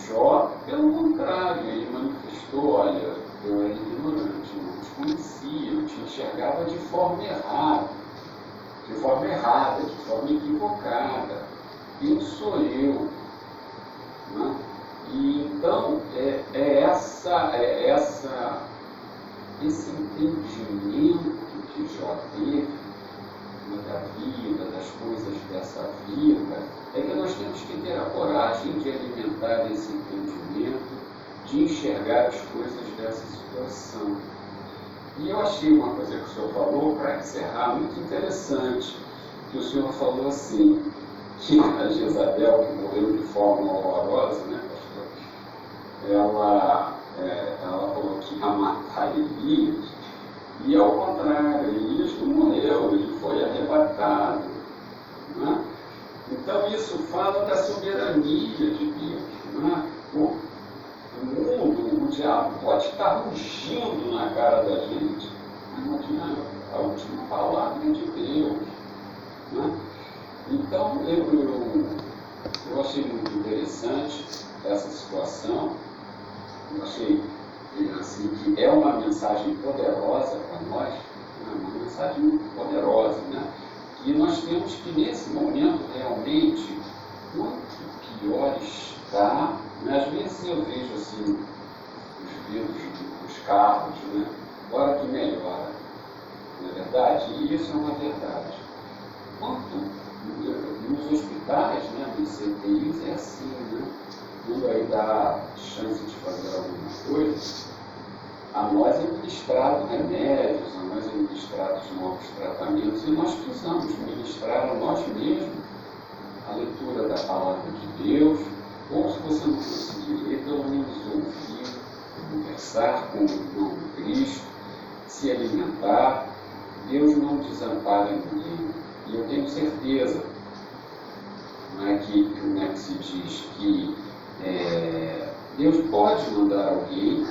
S2: Jó, pelo contrário, ele manifestou, olha, eu era ignorante, eu não te conhecia, eu te enxergava de forma errada, de forma errada, de forma equivocada. Quem sou eu? Né? E então é, é essa, é essa esse entendimento que Jó teve da vida, das coisas dessa vida, é que nós temos que ter a coragem de alimentar esse entendimento, de enxergar as coisas dessa situação. E eu achei uma coisa que o senhor falou, para encerrar, muito interessante, que o senhor falou assim, que a Jezabel, que morreu de forma horrorosa, né, pastor? Ela é, ela falou que ia matar Elias, e ao contrário, Elias não morreu, ele foi arrebatado. Né? Então isso fala da soberania de Deus. Né? O, mundo, o diabo pode estar rugindo na cara da gente, mas a última palavra é de Deus. Né? Então eu, eu, eu achei muito interessante essa situação eu achei assim, que é uma mensagem poderosa para nós, né? uma mensagem poderosa, né? E nós temos que, nesse momento, realmente, quanto pior está, né? às vezes eu vejo assim, os vidros dos carros, né? Agora que melhora, não é verdade? E isso é uma verdade. Quanto nos hospitais, né, nos CTIs, é assim, né? Quando aí dá chance de fazer alguma coisa, a nós é ministrado remédios, a nós é ministrados novos tratamentos e nós precisamos ministrar a nós mesmos a leitura da palavra de Deus, ou se você não conseguir ler, pelo menos ouvir, conversar com o de Cristo, se alimentar. Deus não desampara ninguém. E eu tenho certeza não é que, é que se diz que é, Deus pode mandar alguém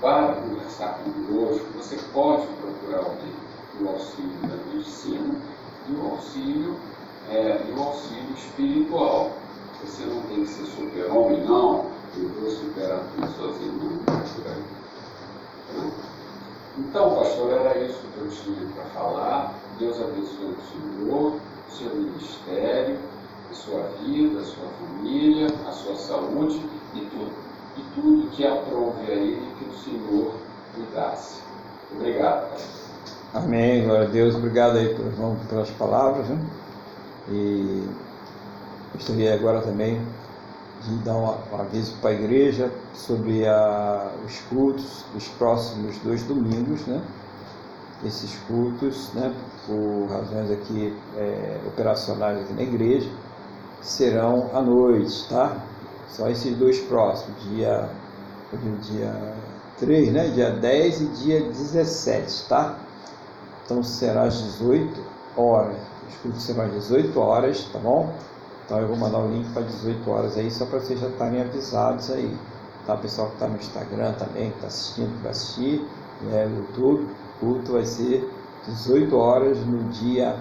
S2: para conversar conosco, você pode procurar o auxílio da medicina e o auxílio, é, e o auxílio espiritual. Você não tem que ser super-homem, não, eu vou superar tudo sozinho, não. Né? Então, pastor, era isso que eu tinha para falar. Deus abençoe o senhor, o seu ministério a sua vida, a sua família, a sua saúde e tudo. E tudo que aprouve a Ele que o Senhor cuidasse. Obrigado, Pai.
S1: Amém, glória a Deus. Obrigado aí pelas palavras. Né? E gostaria agora também de dar um aviso para a igreja sobre a, os cultos dos próximos dois domingos, né? Esses cultos, né, por razões aqui é, operacionais aqui na igreja, serão à noite, tá? Só esses dois próximos, dia, dia 3, né? Dia 10 e dia 17, tá? Então será às 18 horas. Os cultos serão às 18 horas, tá bom? Então eu vou mandar o link para 18 horas aí, só para vocês já estarem avisados aí. Tá? O pessoal que está no Instagram também, que está assistindo, que vai assistir, né, no YouTube, o culto vai ser 18 horas no dia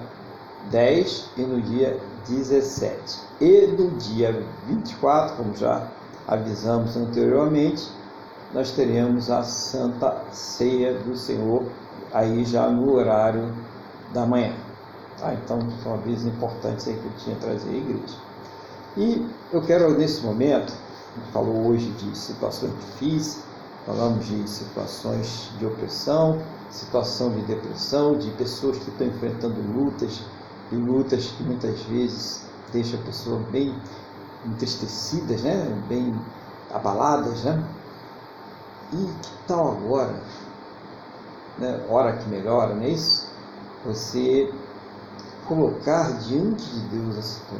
S1: 10 e no dia 17. E no dia 24, como já avisamos anteriormente, nós teremos a Santa Ceia do Senhor, aí já no horário da manhã. Tá? Então, são avisos importantes aí que eu tinha trazer à igreja. E eu quero, nesse momento, a gente falou hoje de situações difíceis, falamos de situações de opressão, situação de depressão, de pessoas que estão enfrentando lutas, e lutas que muitas vezes deixam a pessoa bem entristecidas, né? bem abaladas. Né? E que tal agora, né? hora que melhora, não é isso? Você colocar diante de Deus essa tua.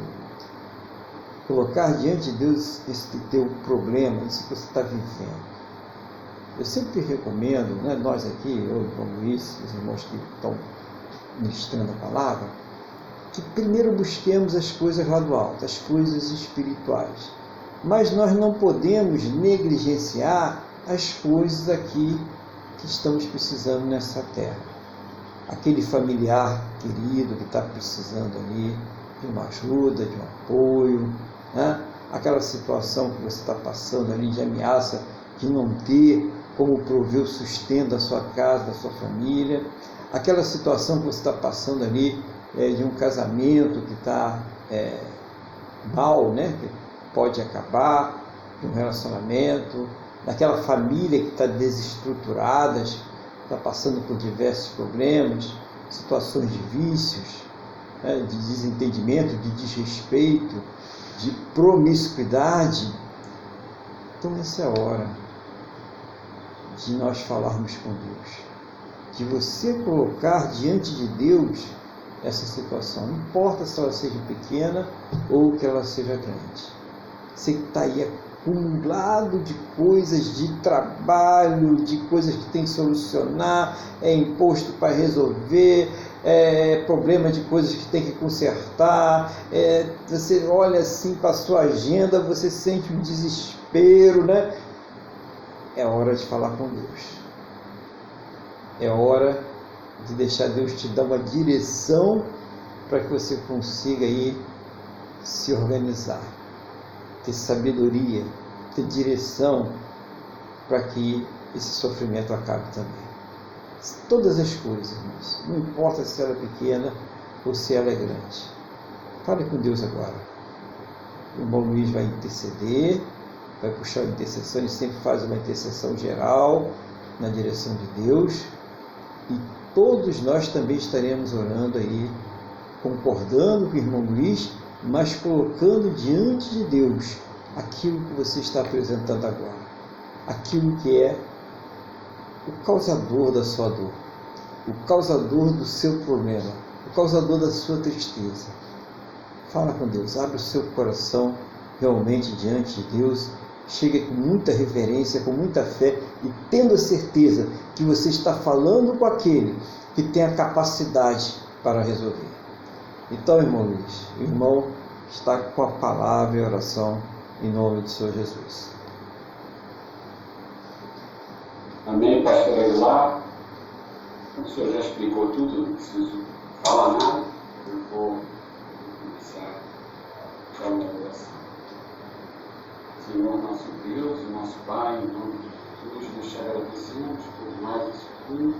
S1: Colocar diante de Deus esse teu problema, isso que você está vivendo. Eu sempre recomendo, né, nós aqui, eu e o Luiz, os irmãos que estão ministrando a palavra, que primeiro busquemos as coisas lá do alto, as coisas espirituais. Mas nós não podemos negligenciar as coisas aqui que estamos precisando nessa terra. Aquele familiar querido que está precisando ali de uma ajuda, de um apoio, né? aquela situação que você está passando ali de ameaça de não ter como prover o sustento da sua casa, da sua família, aquela situação que você está passando ali é, de um casamento que está é, mal, né? que pode acabar, de um relacionamento, daquela família que está desestruturada, está passando por diversos problemas, situações de vícios, né? de desentendimento, de desrespeito, de promiscuidade. Então essa é a hora de nós falarmos com Deus, de você colocar diante de Deus essa situação, não importa se ela seja pequena ou que ela seja grande. Você está aí acumulado de coisas, de trabalho, de coisas que tem que solucionar, é imposto para resolver, é problema de coisas que tem que consertar, é, você olha assim para a sua agenda, você sente um desespero, né? É hora de falar com Deus. É hora de deixar Deus te dar uma direção para que você consiga aí se organizar, ter sabedoria, ter direção para que esse sofrimento acabe também. Todas as coisas, irmãos, não importa se ela é pequena ou se ela é grande. Fale com Deus agora. O irmão Luiz vai interceder, vai puxar a intercessão, ele sempre faz uma intercessão geral na direção de Deus. E todos nós também estaremos orando aí, concordando com o irmão Luiz, mas colocando diante de Deus aquilo que você está apresentando agora, aquilo que é o causador da sua dor, o causador do seu problema, o causador da sua tristeza. Fala com Deus, abre o seu coração realmente diante de Deus chega com muita reverência, com muita fé e tendo a certeza que você está falando com aquele que tem a capacidade para resolver. Então, irmão Luiz, irmão está com a palavra e a oração em nome do Senhor Jesus.
S2: Amém, pastor Aguilar. O senhor já explicou tudo, não preciso falar nada. Eu vou começar a minha oração. Senhor nosso Deus nosso Pai, em nome de Nós te agradecemos por mais esse culto,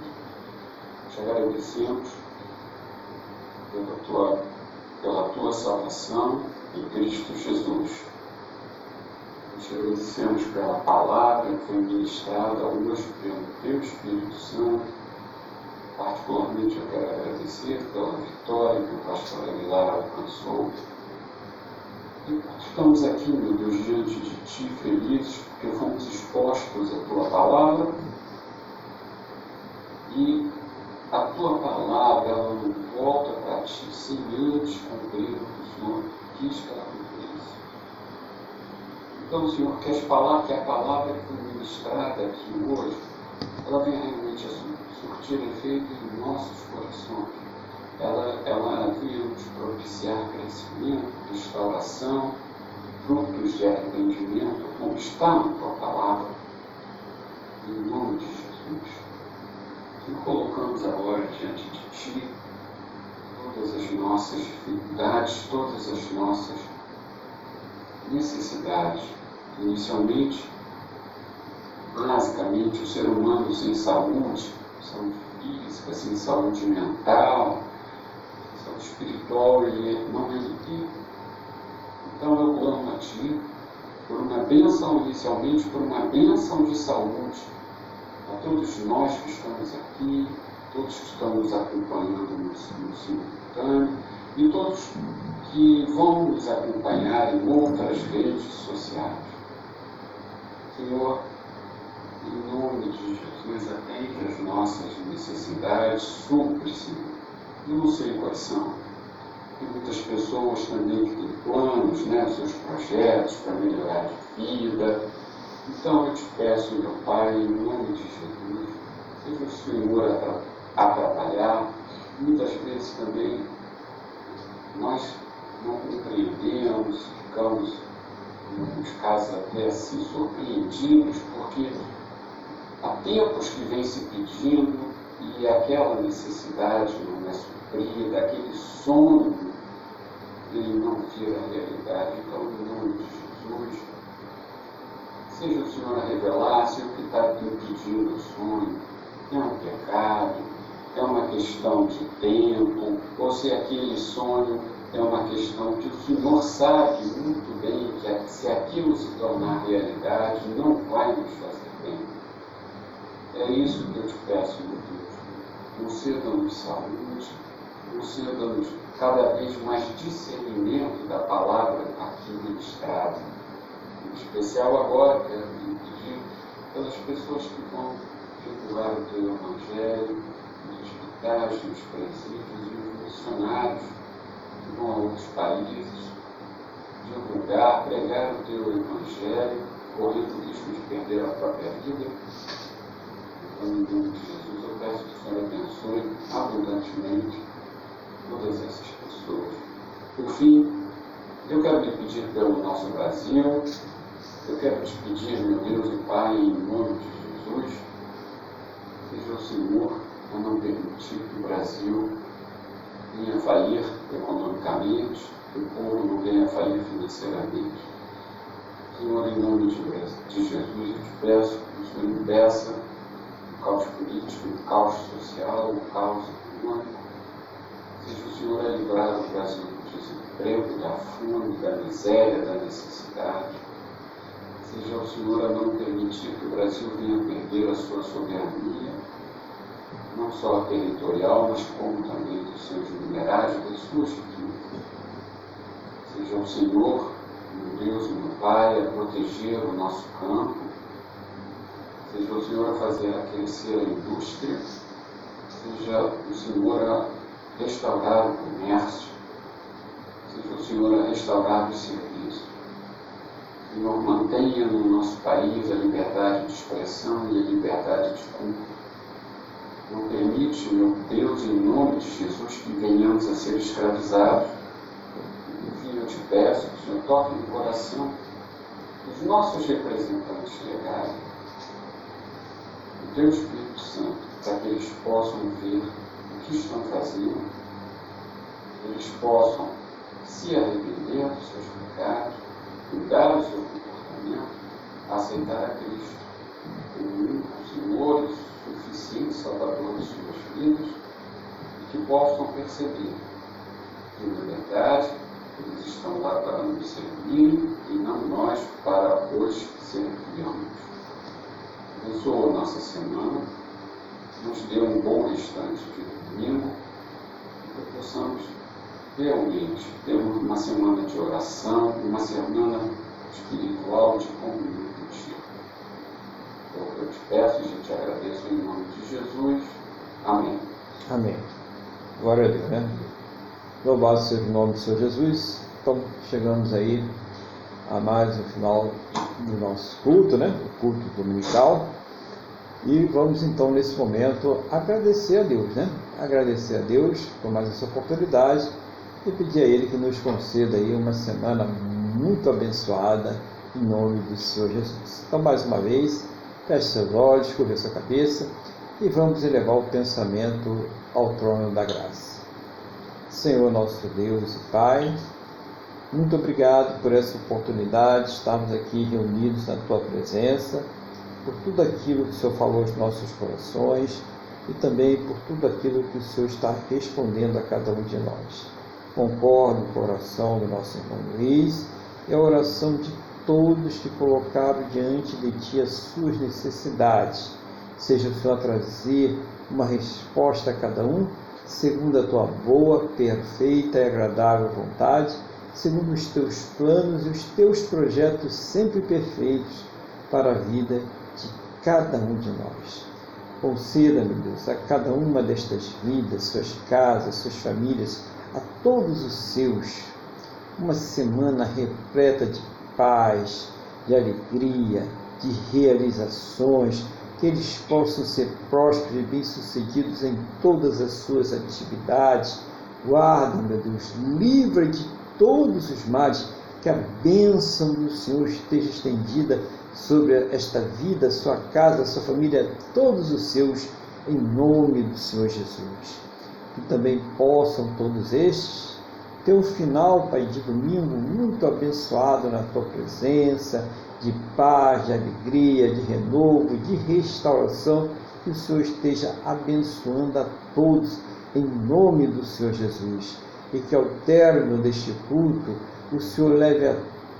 S2: te agradecemos pela tua, pela tua salvação em Cristo Jesus. Te agradecemos pela palavra que foi ministrada hoje pelo Teu Espírito Santo. Particularmente eu quero agradecer pela vitória que o pastor Aguilar alcançou Estamos aqui, meu Deus, diante de Ti, felizes, porque fomos expostos à Tua palavra e a Tua palavra não volta para Ti sem antes cumprir o que Senhor quis que ela cumprisse. Então, Senhor, que, as palavras, que a palavra que foi ministrada aqui hoje, ela venha realmente a surtir efeito em nossos corações. Ela, ela vinha nos propiciar crescimento, restauração, frutos de arrependimento, como está na tua palavra. Em nome de Jesus. E colocamos agora diante de ti todas as nossas dificuldades, todas as nossas necessidades. Inicialmente, basicamente, o ser humano sem saúde, saúde física, sem saúde mental, saúde espiritual, ele não é inteiro. Então eu clamo a Ti por uma bênção, inicialmente por uma bênção de saúde a todos nós que estamos aqui, todos que estão nos acompanhando no, simultâneo e todos que vão nos acompanhar em outras redes sociais. Senhor, em nome de Jesus, atende as nossas necessidades, supre. Eu não sei quais são. Tem muitas pessoas também que têm planos, né, seus projetos para melhorar de vida. Então eu te peço, meu Pai, em nome de Jesus, seja o Senhor atrapalhar. Muitas vezes também nós não compreendemos, ficamos, em muitos casos, até assim surpreendidos, porque há tempos que vem se pedindo e aquela necessidade não é suprida, aquele sonho, ele não vira realidade. Então, em nome de Jesus, seja o Senhor a revelar se o que está impedindo o sonho é um pecado, é uma questão de tempo, ou se aquele sonho é uma questão que o Senhor sabe muito bem que se aquilo se tornar realidade, não vai nos fazer bem. É isso que eu te peço, meu Deus. Conceda-nos saúde, conceda-nos cada vez mais discernimento da palavra aqui ministrada. Em especial agora, quero pedir pelas pessoas que vão divulgar o teu Evangelho, nos hospitais, nos presídios e os missionários que vão a outros países, divulgar, pregar o teu Evangelho, correndo o risco de perder a própria vida. Então, em nome de Jesus, eu peço que o Senhor abençoe abundantemente todas essas pessoas. Por fim, eu quero lhe pedir pelo nosso Brasil, eu quero te pedir, meu Deus e Pai, em nome de Jesus, seja o Senhor a não permitir que o Brasil venha falir economicamente, que o povo não venha falir financeiramente. Senhor, em nome de Jesus, eu te peço que o Senhor impeça o caos político, o caos social, o caos econômico. Seja o Senhor a livrar o Brasil do desemprego, da fome, da miséria, da necessidade. Seja o Senhor a não permitir que o Brasil venha perder a sua soberania não só territorial, mas como também dos seus minerais, das suas riquezas. Seja o Senhor, meu Deus, meu Pai, a proteger o nosso campo, seja o Senhor a fazer a crescer a indústria, seja o Senhor a restaurar o comércio, seja o Senhor a restaurar os serviços. Senhor, mantenha no nosso país a liberdade de expressão e a liberdade de culto não permite, meu Deus, em nome de Jesus, que venhamos a ser escravizados. Enfim, eu te peço que o Senhor toque no coração dos nossos representantes legais, do teu Espírito Santo, para que eles possam ver o que estão fazendo, eles possam se arrepender dos seus pecados, mudar o seu comportamento, aceitar a Cristo como único Senhor e suficiente Salvador de suas vidas e que possam perceber que, na verdade, eles estão lá para nos servir e não nós para os servirmos. Abençoa a nossa semana, nos dê um bom restante de domingo e que possamos realmente ter uma semana de oração, uma semana espiritual de comunhão eu te peço e te agradeço em nome de Jesus. Amém.
S1: Amém. Glória a Deus, né? Louvado seja o nome do Senhor Jesus. Então, chegamos aí a mais o final do nosso culto, né? O culto dominical. E vamos então nesse momento agradecer a Deus, né? Agradecer a Deus por mais essa oportunidade e pedir a Ele que nos conceda aí uma semana muito abençoada em nome do Senhor Jesus. Então, mais uma vez, feche seus olhos, curva sua cabeça e vamos elevar o pensamento ao trono da graça. Senhor nosso Deus e Pai, muito obrigado por essa oportunidade de estarmos aqui reunidos na Tua presença por tudo aquilo que o Senhor falou aos nossos corações e também por tudo aquilo que o Senhor está respondendo a cada um de nós. Concordo com a oração do nosso irmão Luiz e a oração de todos que colocaram diante de Ti as suas necessidades. Seja o Senhor trazer uma resposta a cada um, segundo a Tua boa, perfeita e agradável vontade, segundo os Teus planos e os Teus projetos sempre perfeitos para a vida de cada um de nós. Conceda, meu Deus, a cada uma destas vidas, suas casas, suas famílias, a todos os seus, uma semana repleta de paz, de alegria, de realizações, que eles possam ser prósperos e bem-sucedidos em todas as suas atividades. Guarda, meu Deus, livra de todos os males, que a bênção do Senhor esteja estendida sobre esta vida, sua casa, sua família, todos os seus, em nome do Senhor Jesus. Que também possam todos estes ter um final, Pai, de domingo muito abençoado na tua presença, de paz, de alegria, de renovo, de restauração. Que o Senhor esteja abençoando a todos, em nome do Senhor Jesus. E que ao término deste culto, o Senhor leve a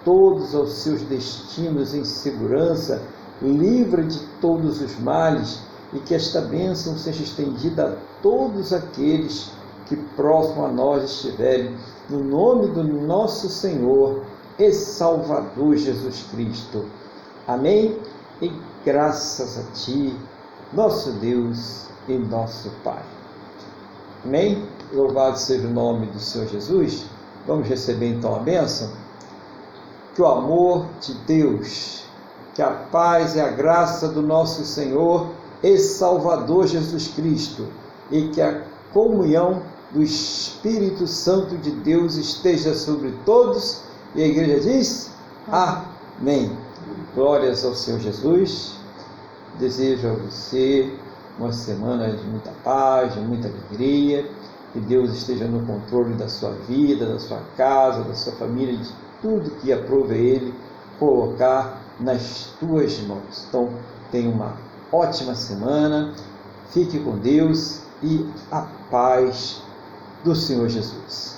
S1: todos aos seus destinos em segurança, livra de todos os males e que esta bênção seja estendida a todos aqueles que próximo a nós estiverem, no nome do nosso Senhor e Salvador Jesus Cristo. Amém? E graças a Ti, nosso Deus e nosso Pai. Amém? Louvado seja o nome do Senhor Jesus. Vamos receber então a bênção que o amor de Deus, que a paz e a graça do nosso Senhor e Salvador Jesus Cristo e que a comunhão do Espírito Santo de Deus esteja sobre todos. E a igreja diz: Amém. Glórias ao Senhor Jesus. Desejo a você uma semana de muita paz, de muita alegria. Que Deus esteja no controle da sua vida, da sua casa, da sua família, de tudo que aprove Ele colocar nas tuas mãos. Então, tenha uma ótima semana, fique com Deus e a paz do Senhor Jesus.